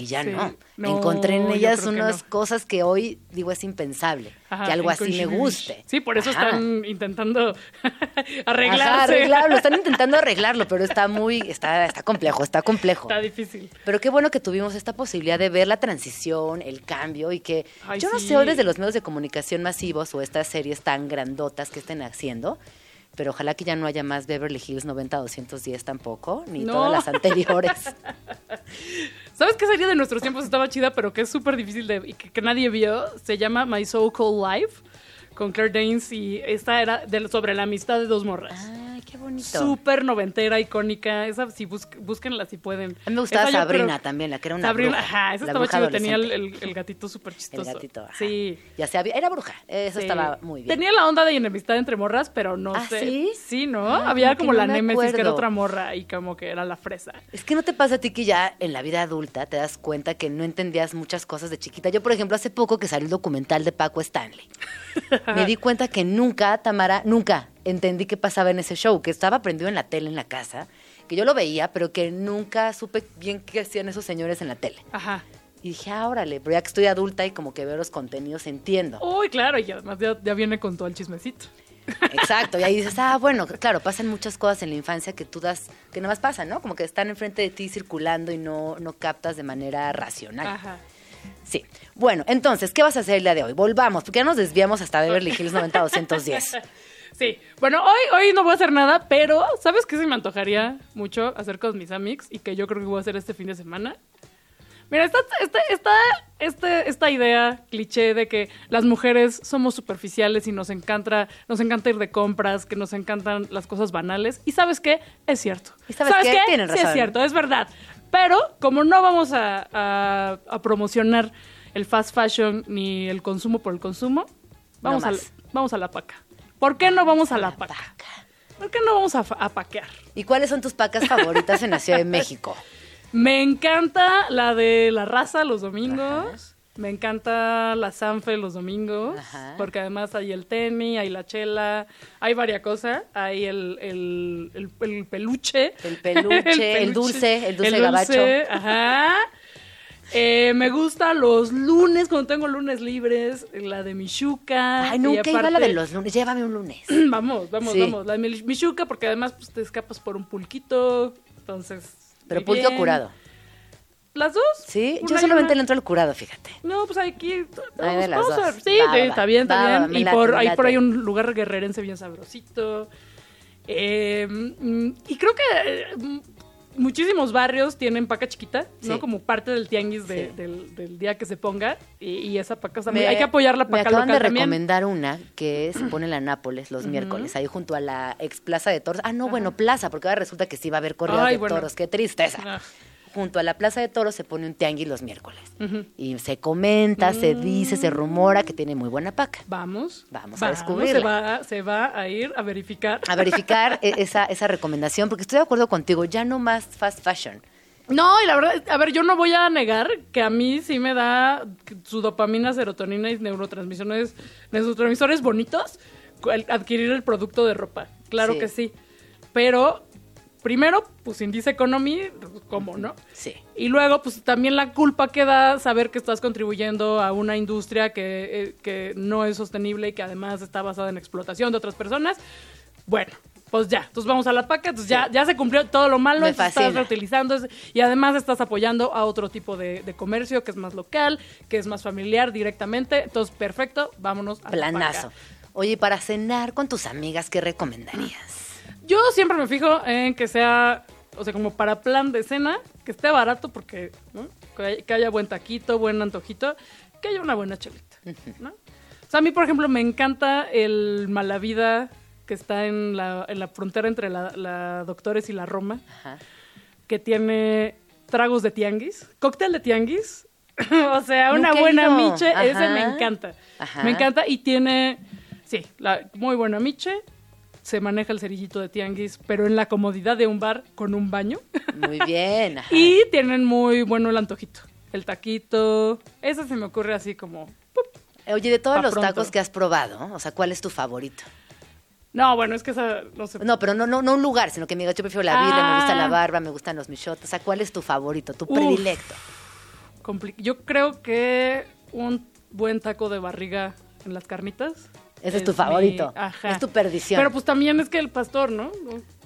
Y ya Sí. no. No, Encontré en ellas unas no. cosas que hoy digo es impensable. Ajá, que algo así me guste. Sí, por eso Ajá. están intentando arreglarse. Arreglarlo. Están intentando arreglarlo, pero está muy, está, está complejo, está complejo. Está difícil. Pero qué bueno que tuvimos esta posibilidad de ver la transición, el cambio y que Ay, yo no sí. sé hoy desde los medios de comunicación masivos o estas series tan grandotas que estén haciendo, pero ojalá que ya no haya más Beverly Hills 90-210 tampoco, ni No. todas las anteriores. ¿Sabes qué serie de nuestros tiempos estaba chida, pero que es súper difícil de y que, que nadie vio? Se llama My So Called Life con Claire Danes y esta era de- sobre la amistad de dos morras. Ay, qué bonito. Súper noventera, icónica. Esa, sí, búsquenla si pueden. A mí me gustaba Esa Sabrina creo- también, la que era una Sabrina, bruja, ajá, esa estaba chido. Tenía el, el- el gatito súper El chistoso. gatito. ajá. Sí. Ya se había, era bruja, eso Sí. estaba muy bien. Tenía la onda de enemistad entre morras, pero no ¿Ah, sé. sí? Sí, ¿no? Ah, Había como no la me némesis, que era otra morra y como que era la fresa. Es que no te pasa a ti que ya en la vida adulta te das cuenta que no entendías muchas cosas de chiquita. Yo, por ejemplo, hace poco que salió el documental de Paco Stanley, me di cuenta que nunca, Tamara, nunca entendí qué pasaba en ese show, que estaba prendido en la tele en la casa, que yo lo veía, pero que nunca supe bien qué hacían esos señores en la tele. Ajá. Y dije, ah, órale, pero ya que estoy adulta y como que veo los contenidos, entiendo. Uy, claro, y además ya, ya viene con todo el chismecito. Exacto, y ahí dices, ah, bueno, claro, pasan muchas cosas en la infancia que tú das, que nada más pasan, ¿no? Como que están enfrente de ti circulando y no, no captas de manera racional. Ajá. Sí. Bueno, entonces, ¿qué vas a hacer el día de hoy? Volvamos, porque ya nos desviamos hasta Beverly Hills 90-210. Sí, bueno, hoy, hoy no voy a hacer nada, pero ¿sabes qué se me antojaría mucho hacer con mis y que yo creo que voy a hacer este fin de semana? Mira, esta, esta, esta, este- esta idea cliché de que las mujeres somos superficiales y nos encanta, nos encanta ir de compras, que nos encantan las cosas banales. Y ¿sabes qué? Es cierto. ¿Y sabes qué? Tienen Sí, es razón. cierto, es verdad. Pero como no vamos a, a- a promocionar el fast fashion ni el consumo por el consumo, vamos, No a, vamos a la paca. ¿Por qué no vamos a la paca? ¿Por qué no vamos a, a paquear? ¿Y cuáles son tus pacas favoritas en la Ciudad de México? Me encanta la de la raza los domingos. Me encanta la Sanfe los domingos. Ajá. Porque además hay el teni, hay la chela, hay varias cosas. Hay el, el, el- el peluche. El peluche, el dulce, el dulce gabacho. Ajá. Eh, me gusta los lunes, cuando tengo lunes libres, la de Michuca. Ay, nunca iba a la aparte- de los lunes. Llévame un lunes. Vamos, vamos, Sí. vamos. La de mi- Michuca, porque además pues, te escapas por un pulquito. Entonces. Pero muy pulque o bien. curado. ¿Las dos? Sí, yo solamente le entro al curado, fíjate. No, pues aquí. Ay, de las dos. Sí, Va, va, sí, va. está bien, está Va, bien. y por ahí por ahí un lugar guerrerense bien sabrosito. Eh, y creo que eh, muchísimos barrios tienen paca chiquita, ¿no? Sí. Como parte del tianguis de- Sí. del, del día que se ponga. Y, y esa paca Me- Hay que apoyar la Me paca acaban local de también. recomendar una que se pone en la Nápoles los miércoles, ahí junto a la ex Plaza de Toros. Ah, no, bueno, Plaza, porque ahora resulta que sí va a haber corridas Ay, de bueno. toros. Qué tristeza. Junto a la Plaza de Toros se pone un tianguis los miércoles. Y se comenta, se dice, se rumora que tiene muy buena paca. Vamos. Vamos a descubrirla. Se va, se va a ir a verificar. A verificar e- esa, esa recomendación, porque estoy de acuerdo contigo, ya no más fast fashion. No, y la verdad, a ver, yo no voy a negar que a mí sí me da su dopamina, serotonina y neurotransmisiones, neurotransmisores bonitos adquirir el producto de ropa. Claro Sí. que sí. Pero, primero, pues Indice Economy, ¿cómo no? Sí. Y luego, pues también la culpa que da saber que estás contribuyendo a una industria que, eh, que no es sostenible y que además está basada en explotación de otras personas. Bueno, pues ya, entonces vamos a la paca, entonces ya, ya se cumplió todo lo malo, estás reutilizando y además estás apoyando a otro tipo de, de comercio que es más local, que es más familiar directamente. Entonces, perfecto, vámonos a la Planazo. paca. Oye, para cenar con tus amigas, ¿qué recomendarías? Yo siempre me fijo en que sea, o sea, como para plan de cena, que esté barato porque, ¿no? Que haya, buen taquito, buen antojito, que haya una buena chelita, ¿no? O sea, a mí, por ejemplo, me encanta el Malavida que está en la, en la frontera entre la, la Doctores y la Roma, Ajá. que tiene tragos de tianguis, cóctel de tianguis, o sea, una Nunca buena miche, ese me encanta. Ajá. Me encanta y tiene, sí, la muy buena miche, se maneja el cerillito de tianguis, pero en la comodidad de un bar con un baño. Muy bien. ajá. y tienen muy bueno el antojito, el taquito, eso se me ocurre así como... ¡pup! Oye, de todos Pa' los pronto. tacos que has probado, o sea, ¿cuál es tu favorito? No, bueno, es que esa, no sé. No, pero no, no, no un lugar, sino que me diga, yo prefiero la birria, me gusta la Ah. barba, me gustan los michotes. O sea, ¿cuál es tu favorito, tu Uf. predilecto? compli- Yo creo que un buen taco de barriga en las carnitas. Ese es tu mi- favorito. ajá. Es tu perdición. Pero pues también es que el pastor, ¿no?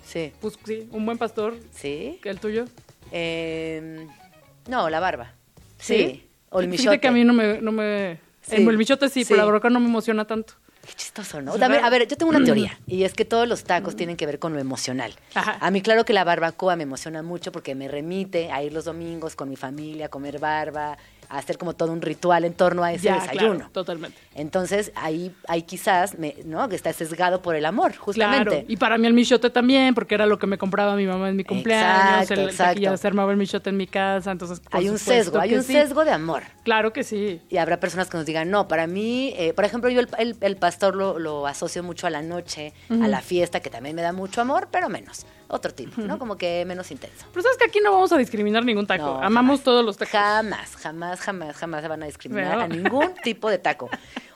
Sí. Pues sí, un buen pastor, ¿Sí? que el tuyo. Eh, no, la barba. ¿Sí? Sí. O el michote. que a mí no me... No me Sí. En el michote sí, Sí. pero la barbacoa no me emociona tanto. Qué chistoso, ¿no? Sí, Dame- ¿verdad? a ver, yo tengo una teoría, y es que todos los tacos tienen que ver con lo emocional. Ajá. A mí, claro que la barbacoa me emociona mucho porque me remite a ir los domingos con mi familia, a comer barba, a hacer como todo un ritual en torno a ese Ya, desayuno. claro, totalmente. Entonces, ahí, ahí quizás, me, ¿no? Que está sesgado por el amor, justamente. Claro, y para mí el michote también, porque era lo que me compraba mi mamá en mi cumpleaños, Exacto, el exacto. taquilla se armaba el michote en mi casa, entonces hay un sesgo, hay un sí. sesgo de amor. Claro que sí. Y habrá personas que nos digan, no, para mí, eh, por ejemplo, yo el, el- el pastor lo, lo asocio mucho a la noche, a la fiesta, que también me da mucho amor, pero menos. Otro tipo, ¿no? Como que menos intenso. Pero sabes que aquí no vamos a discriminar ningún taco. No, Amamos jamás. todos los tacos. Jamás, jamás, jamás, jamás se van a discriminar a ningún tipo de taco.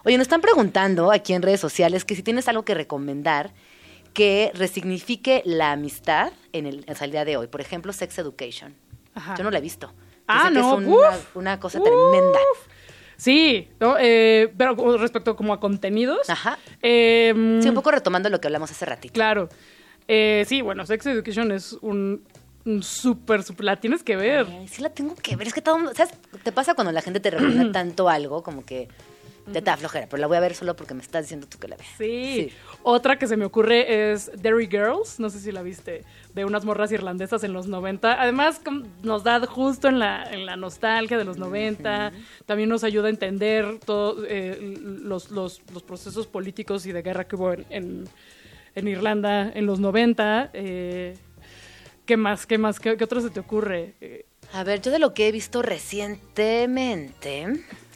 Oye, nos están preguntando aquí en redes sociales que si tienes algo que recomendar que resignifique la amistad en el, el día de hoy. Por ejemplo, Sex Education. Ajá. Yo no la he visto. Ah, que no, es una, uf, una cosa uf. tremenda. Sí, ¿no? Eh, pero respecto como a contenidos. Ajá. eh, Sí, un poco retomando lo que hablamos hace ratito. Claro. Eh, sí, bueno, Sex Education es un, súper, súper... La tienes que ver. Ay, sí la tengo que ver. Es que todo, mundo- ¿sabes? Te pasa cuando la gente te recomienda tanto algo, como que Te da flojera, pero la voy a ver solo porque me estás diciendo tú que la veas. Sí. Otra que se me ocurre es Derry Girls, no sé si la viste, de unas morras irlandesas en los 90. Además, nos da justo en la, en la nostalgia de los 90. También nos ayuda a entender todos los, los, los procesos políticos y de guerra que hubo en, en, en Irlanda en los 90. Eh, ¿Qué más? ¿Qué más? ¿Qué, qué otro se te ocurre? Eh, A ver, yo de lo que he visto recientemente,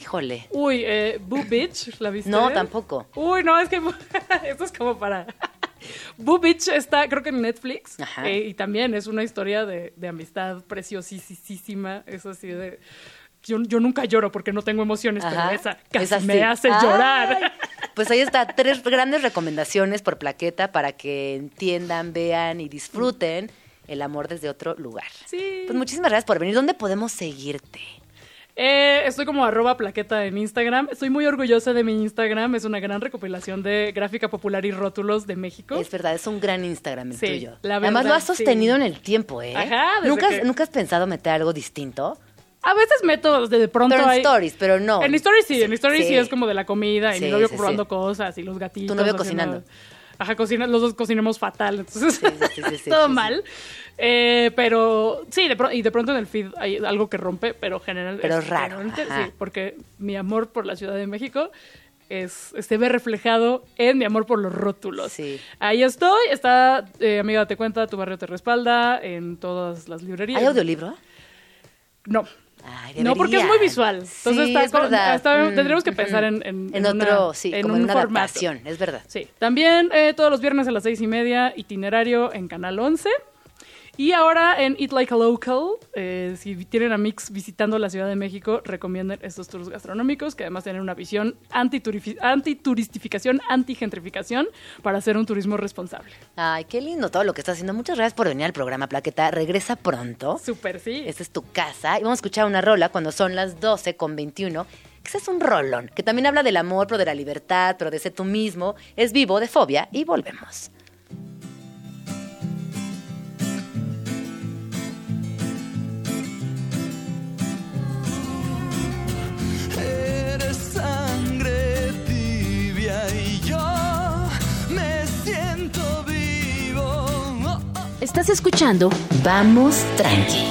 híjole, uy, eh, Boo Bitch, ¿la viste? no, tampoco. Uy, no, es que esto es como para... Boo Bitch está, creo que en Netflix. Ajá. eh, y también es una historia de, de amistad preciosísima. Es así de... Yo, yo nunca lloro porque no tengo emociones, Ajá, pero esa casi es me hace Ay, llorar. Pues ahí está, tres grandes recomendaciones por plaqueta para que entiendan, vean y disfruten el amor desde otro lugar. Sí. Pues muchísimas gracias por venir. ¿Dónde podemos seguirte? Eh, estoy como arroba plaqueta en Instagram. Estoy muy orgullosa de mi Instagram. Es una gran recopilación de gráfica popular y rótulos de México. Es verdad, es un gran Instagram el Sí, tuyo. la Además lo verdad, has sostenido sí. en el tiempo, ¿eh? Ajá, ¿Nunca, que- ¿Nunca has pensado meter algo distinto? A veces meto de pronto Pero en hay- stories, pero no. En stories sí, en stories sí. sí. es como de la comida y Sí, mi novio sí, probando sí. cosas y los gatitos. Tu novio cocinando. Ajá, cocina, los dos cocinamos fatal, entonces Sí, sí, sí, sí, todo sí, sí. mal. Eh, pero sí, de y de pronto en el feed hay algo que rompe, pero general, Pero raro, generalmente sí, porque mi amor por la Ciudad de México es, se ve reflejado en mi amor por los rótulos. Sí. Ahí estoy, está eh, Amiga Date Cuenta, Tu Barrio Te Respalda, en todas las librerías. ¿Hay audiolibro? No. Ay, No, porque es muy visual. Entonces Sí, está es con- verdad. está- Mm, tendríamos que pensar en, en, En una- otro, sí, como en un una formato. adaptación, es verdad. Sí. También eh, todos los viernes a las seis y media, itinerario en Canal 11. Y ahora en Eat Like a Local, eh, si tienen a Mix visitando la Ciudad de México, recomienden estos tours gastronómicos que además tienen una visión anti-turistificación, anti-gentrificación para hacer un turismo responsable. Ay, qué lindo todo lo que estás haciendo. Muchas gracias por venir al programa Plaqueta. Regresa pronto. Súper, sí. Esta es tu casa. Y vamos a escuchar una rola cuando son las 12 con 21. Que es un rolón, que también habla del amor, pero de la libertad, pero de ser tú mismo. Es vivo, de fobia, y volvemos. Estás escuchando Vamos Tranqui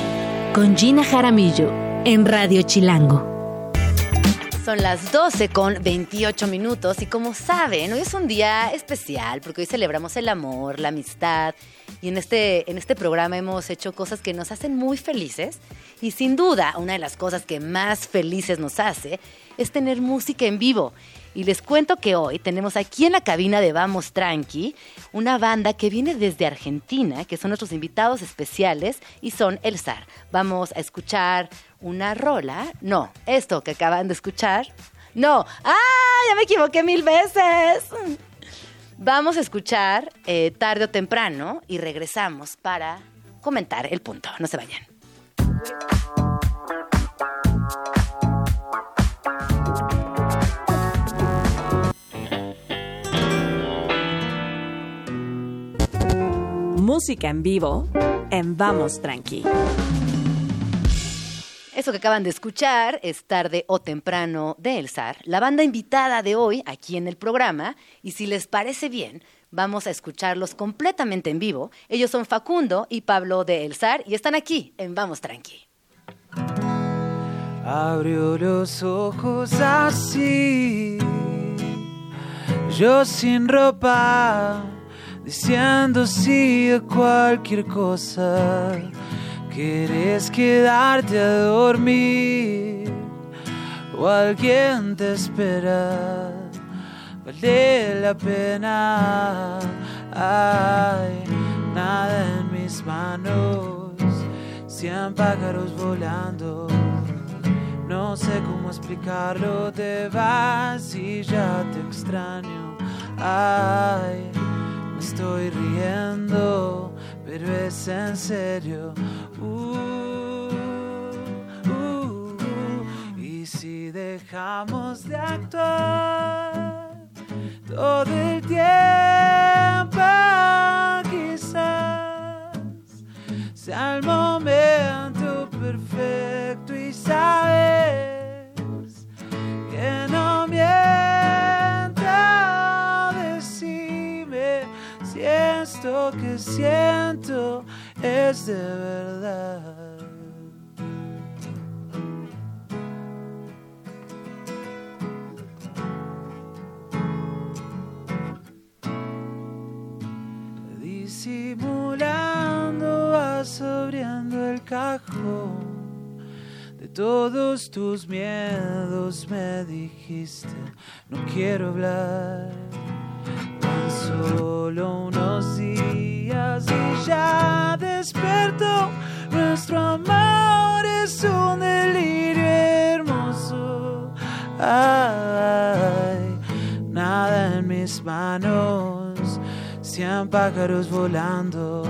con Gina Jaramillo en Radio Chilango. Son las 12 con 28 minutos y como saben, hoy es un día especial porque hoy celebramos el amor, la amistad y en este, en este programa hemos hecho cosas que nos hacen muy felices y sin duda una de las cosas que más felices nos hace es tener música en vivo. Y les cuento que hoy tenemos aquí en la cabina de Vamos Tranqui una banda que viene desde Argentina, que son nuestros invitados especiales y son El Zar. Vamos a escuchar una rola. No, esto que acaban de escuchar. No, ¡ah! Ya me equivoqué mil veces. Vamos a escuchar eh, tarde o temprano y regresamos para comentar el punto. No se vayan. Música en vivo en Vamos Tranqui. Eso que acaban de escuchar es tarde o temprano de El Zar, la banda invitada de hoy aquí en el programa. Y si les parece bien, vamos a escucharlos completamente en vivo. Ellos son Facundo y Pablo de El Zar y están aquí en Vamos Tranqui. Abrió los ojos así, yo sin ropa, diciendo sí a cualquier cosa. ¿Quieres quedarte a dormir o alguien te espera? Vale la pena, hay nada en mis manos, cien pájaros volando. No sé cómo explicarlo, te vas y ya te extraño. Ay, estoy riendo, pero es en serio. Uh, uh. Y si dejamos de actuar todo el tiempo, quizás sea el momento perfecto y sabes que no esto que siento es de verdad. Disimulando vas abriendo el cajón de todos tus miedos me dijiste no quiero hablar solo unos días y ya despertó nuestro amor es un delirio hermoso. Ay nada en mis manos cien pájaros volando.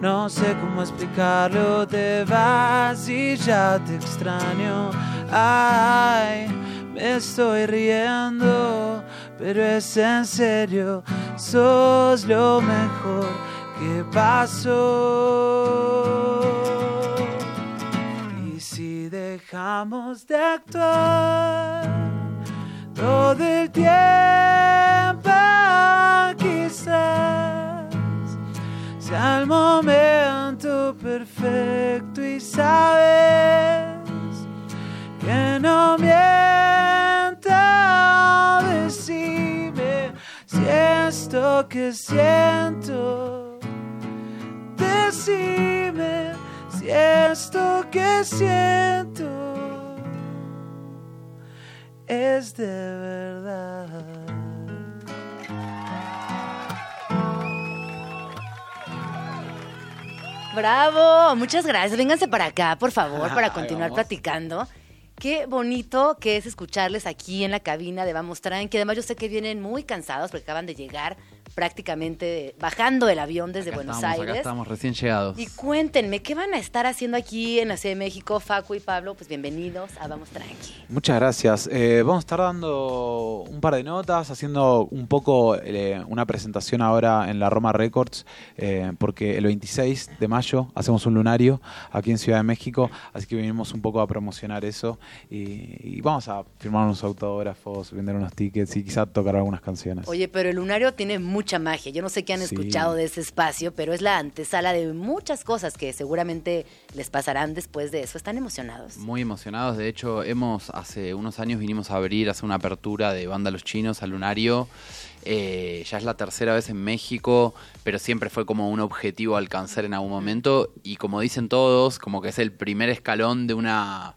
No sé cómo explicarlo, te vas y ya te extraño. Ay, me estoy riendo, pero es en serio, sos lo mejor que pasó. Y si dejamos de actuar todo el tiempo, quizás sea el momento perfecto y sabes que no Decime si esto que siento, decime si esto que siento es de verdad. Bravo, muchas gracias. Vénganse para acá, por favor, para continuar platicando. Qué bonito que es escucharles aquí en la cabina de Vamos Tranqui. Además, yo sé que vienen muy cansados porque acaban de llegar prácticamente bajando el avión desde Acá Buenos estamos, Aires. Acá estamos recién llegados. Y cuéntenme, ¿qué van a estar haciendo aquí en la Ciudad de México, Facu y Pablo? Pues bienvenidos a Vamos Tranqui. Muchas gracias. Eh, vamos a estar dando un par de notas, haciendo un poco eh, una presentación ahora en la Roma Records, eh, porque el 26 de mayo hacemos un lunario aquí en Ciudad de México, así que venimos un poco a promocionar eso y, y vamos a firmar unos autógrafos, vender unos tickets y quizá tocar algunas canciones. Oye, pero el lunario tiene mucha magia. Yo no sé qué han Sí. escuchado de ese espacio, pero es la antesala de muchas cosas que seguramente les pasarán después de eso. ¿Están emocionados? Muy emocionados. De hecho, hemos hace unos años vinimos a abrir, a hacer una apertura de banda Los Chinos al Lunario. Eh, ya es la tercera vez en México, pero siempre fue como un objetivo alcanzar en algún momento. Y como dicen todos, como que es el primer escalón de una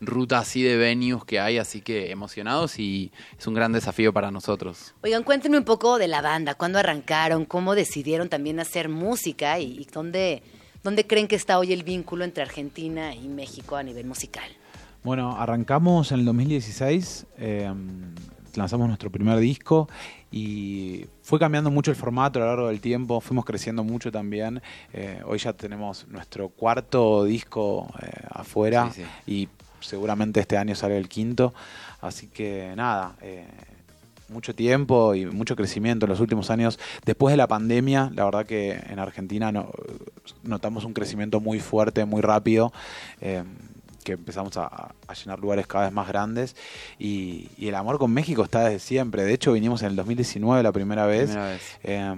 ruta así de venues que hay, así que emocionados y es un gran desafío para nosotros. Oigan, cuéntenme un poco de la banda. ¿Cuándo arrancaron? ¿Cómo decidieron también hacer música? ¿Y, y dónde, dónde creen que está hoy el vínculo entre Argentina y México a nivel musical? Bueno, arrancamos en el 2016, eh, lanzamos nuestro primer disco y fue cambiando mucho el formato a lo largo del tiempo, fuimos creciendo mucho también. Eh, hoy ya tenemos nuestro cuarto disco eh, afuera Sí, sí. y seguramente este año sale el quinto. Así que nada, eh, mucho tiempo y mucho crecimiento en los últimos años. Después de la pandemia, la verdad que en Argentina no- notamos un crecimiento muy fuerte, muy rápido. eh, que empezamos a, a llenar lugares cada vez más grandes y, y el amor con México está desde siempre. De hecho, vinimos en el 2019 la primera vez. Primera vez. Eh,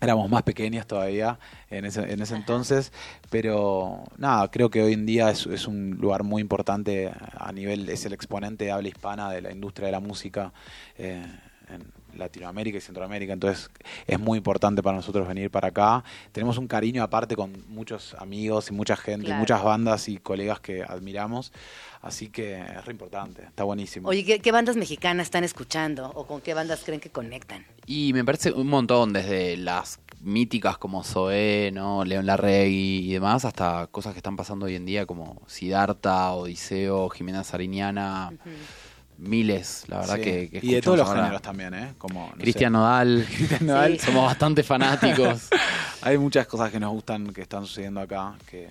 éramos más pequeñas todavía en ese, en ese entonces, pero nada, creo que hoy en día es, es un lugar muy importante a nivel, es el exponente de habla hispana de la industria de la música eh, en Latinoamérica y Centroamérica, entonces es muy importante para nosotros venir para acá. Tenemos un cariño aparte con muchos amigos y mucha gente, Claro. muchas bandas y colegas que admiramos, así que es re importante, está buenísimo. Oye, ¿qué, qué bandas mexicanas están escuchando? ¿O con qué bandas creen que conectan? Y me parece un montón, desde las míticas como Zoé, ¿no? León Larregui y demás, hasta cosas que están pasando hoy en día como Siddhartha, Odiseo, Jimena Sariñana, miles, la verdad Sí. que, que y de todos los ahora. géneros también, ¿eh? Como, no. Cristian Nodal, Cristian Nodal. somos bastante fanáticos. Hay muchas cosas que nos gustan que están sucediendo acá que,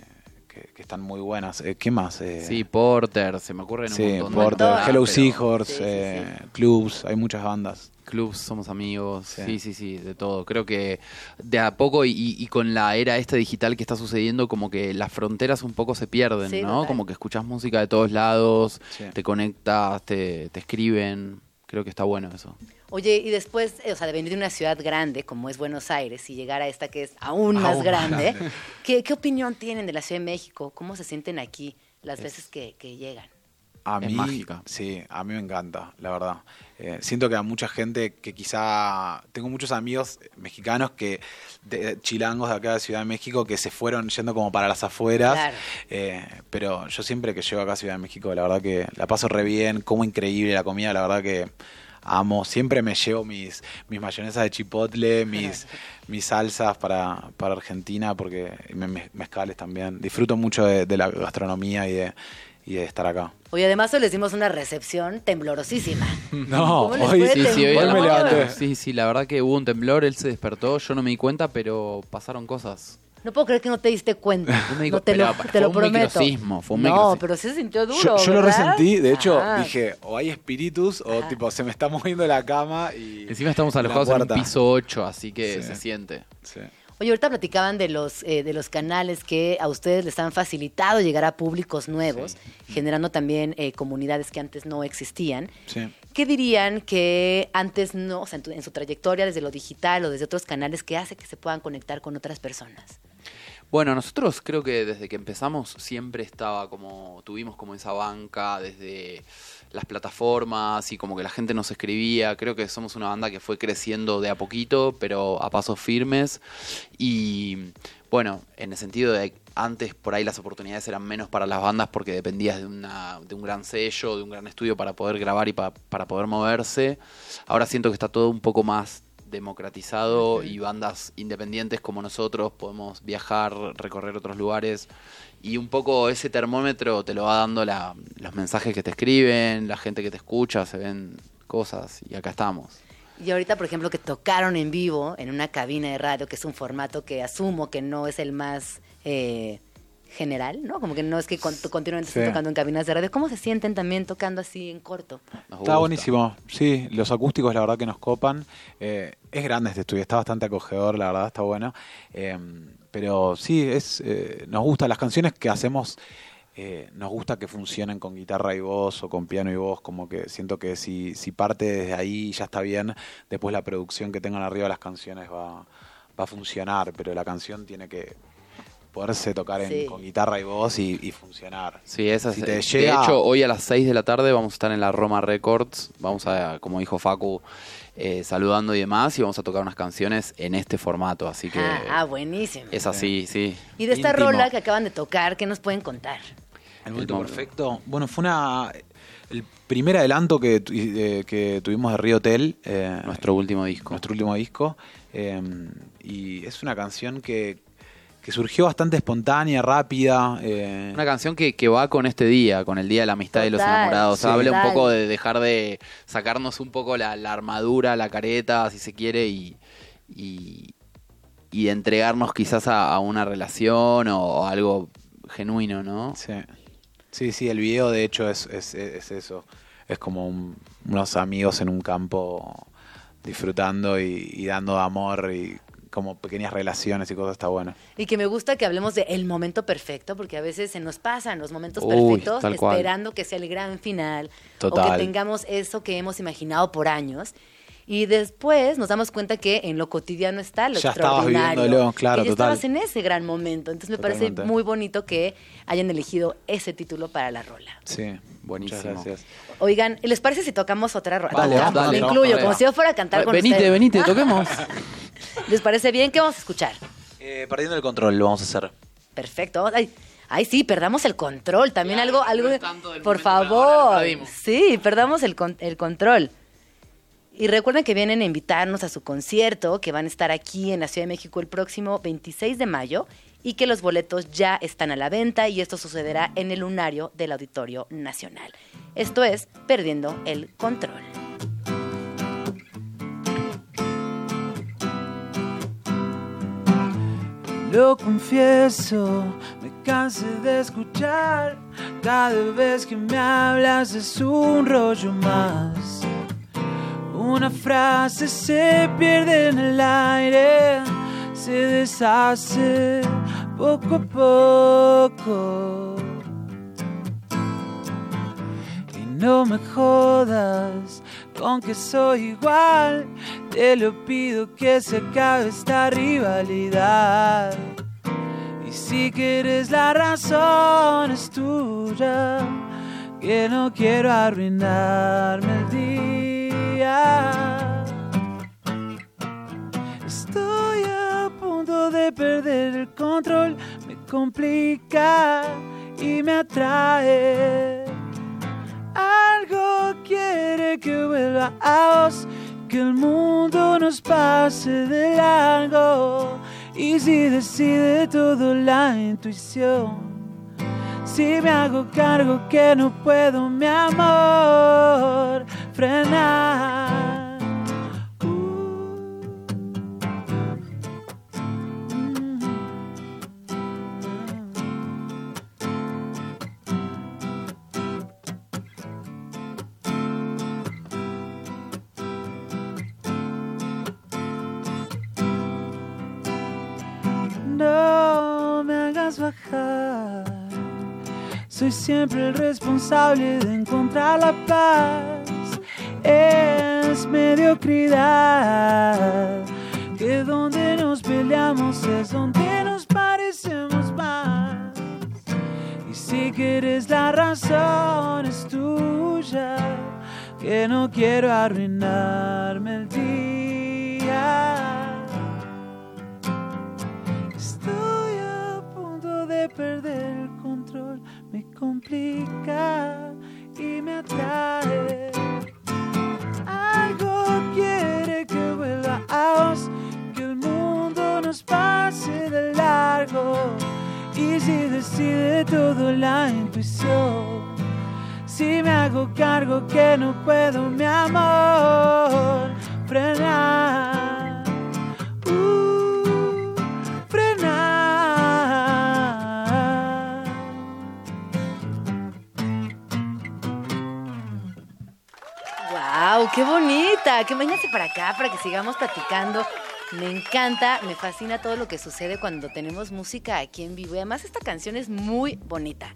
que- que están muy buenas. Eh, ¿Qué más? Eh, Sí, Porter, se me ocurren sí, un montón. de Porter, bandas, Hello Seahorse, eh, Clubs, hay muchas bandas. Clubs, somos amigos, Sí. sí. sí, sí, de todo. Creo que de a poco y, y- con la era esta digital que está sucediendo, como que las fronteras un poco se pierden, Sí, ¿no? total. Como que escuchás música de todos lados, Sí. te conectas, te, te escriben. Creo que está bueno eso. Oye, y después, eh, o sea, de venir de una ciudad grande como es Buenos Aires y llegar a esta que es aún más grande. ¿qué, qué opinión tienen de la Ciudad de México? ¿Cómo se sienten aquí las veces que, que llegan? A Es mí, mágica. sí, a mí me encanta, la verdad. Eh, siento que a mucha gente que quizá... Tengo muchos amigos mexicanos que, de, chilangos de acá de Ciudad de México, que se fueron yendo como para las afueras. Claro. Eh, pero yo siempre que llego acá a Ciudad de México, la verdad que la paso re bien, como increíble la comida, la verdad que amo. Siempre me llevo mis, mis mayonesas de chipotle, mis, mis salsas para, para Argentina, porque me- mezcales también. Disfruto mucho de, de la gastronomía y de, y de estar acá. Oye, además hoy les dimos una recepción temblorosísima. No, ¿Cómo les hoy, Sí, sí, hoy, hoy me levanté. Sí, sí, la verdad que hubo un temblor, él se despertó, yo no me di cuenta, pero pasaron cosas. No puedo creer que no te diste cuenta. No me di No te lo, pero te lo fue un prometo. microsismo, fue un no, pero sí se sintió duro. Yo, yo lo resentí, de hecho, Ajá. dije, o hay espíritus o tipo se me está moviendo la cama y... Encima estamos alojados en un piso 8, así que Sí. se siente. Sí. Oye, ahorita platicaban de los, eh, de los canales que a ustedes les han facilitado llegar a públicos nuevos, generando también eh, comunidades que antes no existían. Sí. ¿Qué dirían que antes no, o sea, en, tu- en su trayectoria desde lo digital o desde otros canales, que hace que se puedan conectar con otras personas? Bueno, nosotros creo que desde que empezamos siempre estaba como, tuvimos como esa banca desde las plataformas y como que la gente nos escribía. Creo que somos una banda que fue creciendo de a poquito, pero a pasos firmes. Y bueno, en el sentido de antes por ahí las oportunidades eran menos para las bandas porque dependías de, una, de un gran sello, de un gran estudio para poder grabar y pa- para poder moverse. Ahora siento que está todo un poco más democratizado y bandas independientes como nosotros podemos viajar, recorrer otros lugares y un poco ese termómetro te lo va dando la- los mensajes que te escriben, la gente que te escucha, se ven cosas y acá estamos. Y ahorita, por ejemplo, que tocaron en vivo en una cabina de radio, que es un formato que asumo que no es el más eh, general, ¿no? Como que no es que con- continuamente estén tocando en cabinas de radio. ¿Cómo se sienten también tocando así en corto? Está buenísimo, sí, los acústicos la verdad que nos copan. Eh, es grande este estudio, está bastante acogedor, la verdad está bueno. Eh, pero sí, es eh, nos gusta las canciones que hacemos, eh, nos gusta que funcionen con guitarra y voz o con piano y voz, como que siento que si, si parte desde ahí ya está bien, después la producción que tengan arriba de las canciones va, va a funcionar, pero la canción tiene que poderse tocar en- Sí. con guitarra y voz y, y funcionar. Sí, esa Si es- te de llega- hecho, hoy a las 6 de la tarde vamos a estar en la Roma Records. Vamos a, como dijo Facu, eh, saludando y demás. Y vamos a tocar unas canciones en este formato. Así que Ah, ah, buenísimo. es así, sí. Y de esta íntimo. rola que acaban de tocar, ¿qué nos pueden contar? El momento perfecto. Bueno, fue una el primer adelanto que, eh, que tuvimos de Río Hotel. eh, Nuestro último disco. nuestro último disco. eh, y es una canción que, que surgió bastante espontánea, rápida. eh, Una canción que, que va con este día, con el Día de la Amistad y los Total, Enamorados. sí. Habla un Total. poco de dejar de sacarnos un poco la, la armadura, la careta, si se quiere, y, y, y de entregarnos quizás a, a una relación o, o algo genuino, ¿no? sí. sí, sí, el video de hecho es, es, es eso. Es como un- unos amigos en un campo disfrutando y, y dando amor y como pequeñas relaciones y cosas, está bueno. Y que me gusta que hablemos de el momento perfecto, porque a veces se nos pasan los momentos Uy, perfectos cual. esperando que sea el gran final o que tengamos eso que hemos imaginado por años. Y después nos damos cuenta que en lo cotidiano está lo Ya extraordinario. viviéndolo, claro, y ya total. estabas en ese gran momento. Entonces me parece Totalmente. muy bonito que hayan elegido ese título para la rola. Sí, Buenísimo. Muchas gracias. Oigan, ¿les parece si tocamos otra rola? Dale, dale, me vamos, incluyo, dale. como si yo fuera a cantar con venite, ustedes. venite, toquemos. ¿Les parece bien? ¿Qué vamos a escuchar? Eh, perdiendo el control, lo vamos a hacer. Perfecto. Ay, ay, sí, perdamos el control. También algo, algo. no por ahora favor. Sí, perdamos el, con- el control. Y recuerden que vienen a invitarnos a su concierto, que van a estar aquí en la Ciudad de México el próximo 26 de mayo y que los boletos ya están a la venta y esto sucederá en el lunario del Auditorio Nacional. Esto es Perdiendo el Control. Lo confieso, me cansé de escuchar. Cada vez que me hablas es un rollo más. Una frase se pierde en el aire, se deshace poco a poco. Y no me jodas con que soy igual. Te lo pido que se acabe esta rivalidad. Y si quieres la razón es tuya, que no quiero arruinarme el día. Estoy a punto de perder el control, me complica y me atrae. Algo quiere que vuelva a vos, que el mundo nos pase de largo. Y si decide todo la intuición, si me hago cargo que no puedo, mi amor, frenar. Siempre el responsable de encontrar la paz. Es mediocridad. Que donde nos peleamos es donde nos parecemos más. Y si quieres la razón es tuya. Que no quiero arruinarme el día. Estoy a punto de perder el control, me complica y me atrae. Algo quiere que vuelva a vos, que el mundo nos pase de largo. Y si decide todo la intuición, si me hago cargo que no puedo, mi amor, frenar. ¡Wow! ¡Qué bonita! Que véngase para acá para que sigamos platicando. Me encanta, me fascina todo lo que sucede cuando tenemos música aquí en vivo. Y además esta canción es muy bonita.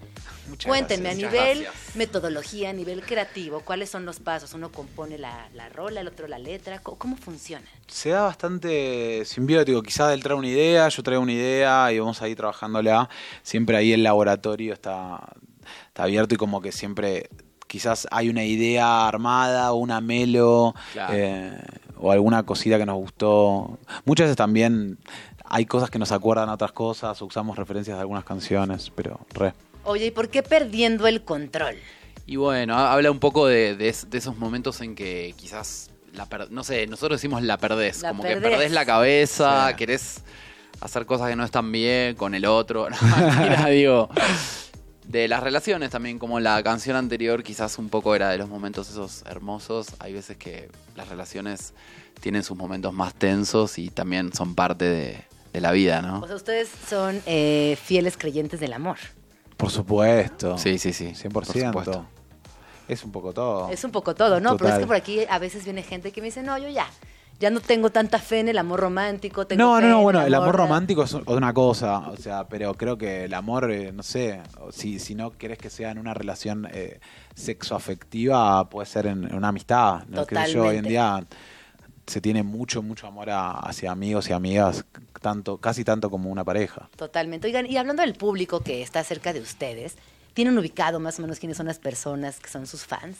Muchas Cuéntenme gracias. a nivel Gracias. metodología, a nivel creativo, ¿cuáles son los pasos? Uno compone la, la rola, el otro la letra. ¿Cómo, cómo funciona? Se da bastante simbiótico. Quizás él trae una idea, yo traigo una idea y vamos ahí trabajándola. Siempre ahí el laboratorio está, está abierto y como que siempre quizás hay una idea armada o una melo Claro. eh, o alguna cosita que nos gustó. Muchas veces también hay cosas que nos acuerdan a otras cosas o usamos referencias de algunas canciones, pero re. Oye, ¿y por qué perdiendo el control? Y bueno, ha- habla un poco de, de es- de esos momentos en que quizás, la per- no sé, nosotros decimos la perdés, La como perdés. que perdés la cabeza, Sí. querés hacer cosas que no están bien con el otro. No, mentira, digo. De las relaciones también, como la canción anterior quizás un poco era de los momentos esos hermosos. Hay veces que las relaciones tienen sus momentos más tensos y también son parte de, de la vida, ¿no? O sea, ustedes son eh, fieles creyentes del amor. Por supuesto. Sí, sí, sí. 100%. por supuesto. Es un poco todo. Es un poco todo, ¿no? Pero es que por aquí a veces viene gente que me dice, no, yo ya, ya no tengo tanta fe en el amor romántico. Tengo No, fe no, no, en bueno, el amor romántico es una cosa, o sea, pero creo que el amor, eh, no sé, si, si no querés que sea en una relación eh, sexoafectiva, puede ser en, en una amistad. ¿no? Sé yo, hoy en día se tiene mucho, mucho amor a- hacia amigos y amigas, tanto, casi tanto como una pareja. Totalmente. Oigan, y hablando del público que está cerca de ustedes, ¿tienen ubicado más o menos quiénes son las personas que son sus fans?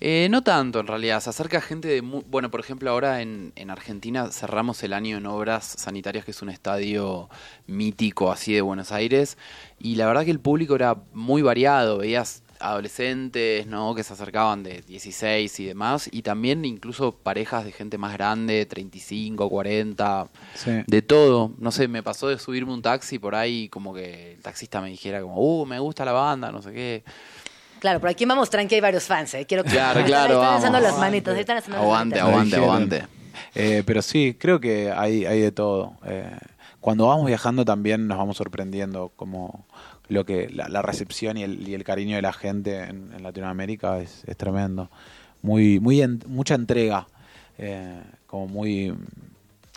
Eh, no tanto, en realidad. Se acerca gente de... mu- bueno, por ejemplo, ahora en, en Argentina cerramos el año en Obras Sanitarias, que es un estadio mítico así de Buenos Aires. Y la verdad que el público era muy variado. Veías adolescentes, ¿no? Que se acercaban de 16 y demás. Y también incluso parejas de gente más grande, 35, 40. Sí. De todo. No sé, me pasó de subirme un taxi por ahí como que el taxista me dijera como, uh, me gusta la banda, no sé qué. Claro, por aquí vamos tranqui, hay varios fans, ¿eh? Quiero que Claro, ahí claro, están vamos. alzando las manitas, ahí están las Aguante, manitas. aguante, aguante. Eh, pero sí, creo que hay, hay de todo. Eh, cuando vamos viajando también nos vamos sorprendiendo como lo que la, la recepción y el, y el cariño de la gente en, en Latinoamérica es, es tremendo. Muy, muy en- mucha entrega, eh, como muy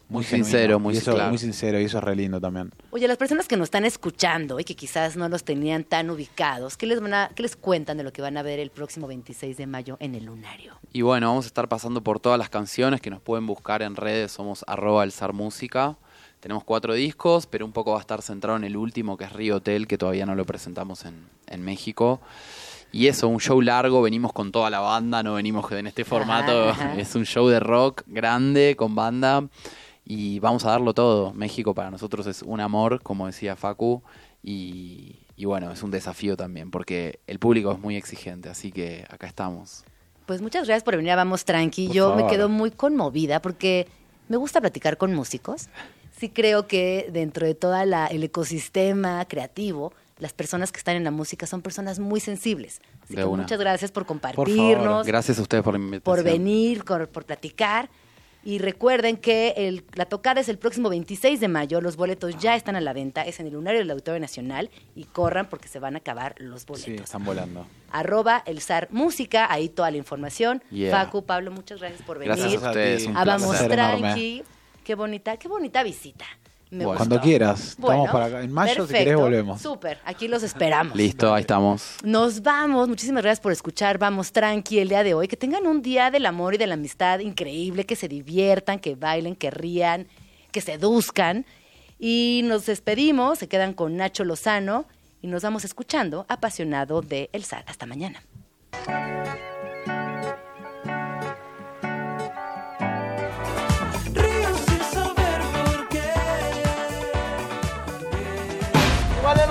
Muy genuino. sincero, muy y eso, claro. muy sincero, y eso es re lindo también. Oye, las personas que nos están escuchando y que quizás no los tenían tan ubicados, ¿qué les, van a- qué les cuentan de lo que van a ver el próximo 26 de mayo en el Lunario? Y bueno, vamos a estar pasando por todas las canciones que nos pueden buscar en redes, somos arroba alzar música. Tenemos cuatro discos, pero un poco va a estar centrado en el último, que es Río Hotel, que todavía no lo presentamos en, en México. Y eso, un show largo, venimos con toda la banda, no venimos en este formato, ajá. es un show de rock grande, con banda, y vamos a darlo todo. México para nosotros es un amor, como decía Facu, y, y bueno, es un desafío también, porque el público es muy exigente, así que acá estamos. Pues muchas gracias por venir a Vamos Tranqui. Por Yo me quedo muy conmovida porque me gusta platicar con músicos. Sí creo que dentro de todo el ecosistema creativo, las personas que están en la música son personas muy sensibles. Así De que una. muchas gracias por Por compartirnos, favor, gracias a ustedes por la invitación. por venir, por, por platicar. Y recuerden que el- la tocada es el próximo 26 de mayo. Los boletos ya están a la venta. Es en el Lunario del Auditorio Nacional. Y corran porque se van a acabar los boletos. Sí, están volando. Arroba el zar música, ahí toda la información. Yeah. Facu, Pablo, muchas gracias por venir. Gracias a ustedes, un a Vamos enorme. Qué bonita, qué bonita visita. Me Bueno. gustó. Cuando quieras. Estamos Bueno, para acá. En mayo, si querés, volvemos. Súper, aquí los esperamos. Listo, ahí estamos. Nos vamos. Muchísimas gracias por escuchar. Vamos tranqui el día de hoy. Que tengan un día del amor y de la amistad increíble. Que se diviertan, que bailen, que rían, que seduzcan. Y nos despedimos. Se quedan con Nacho Lozano. Y nos vamos escuchando apasionado de El Zar. Hasta mañana.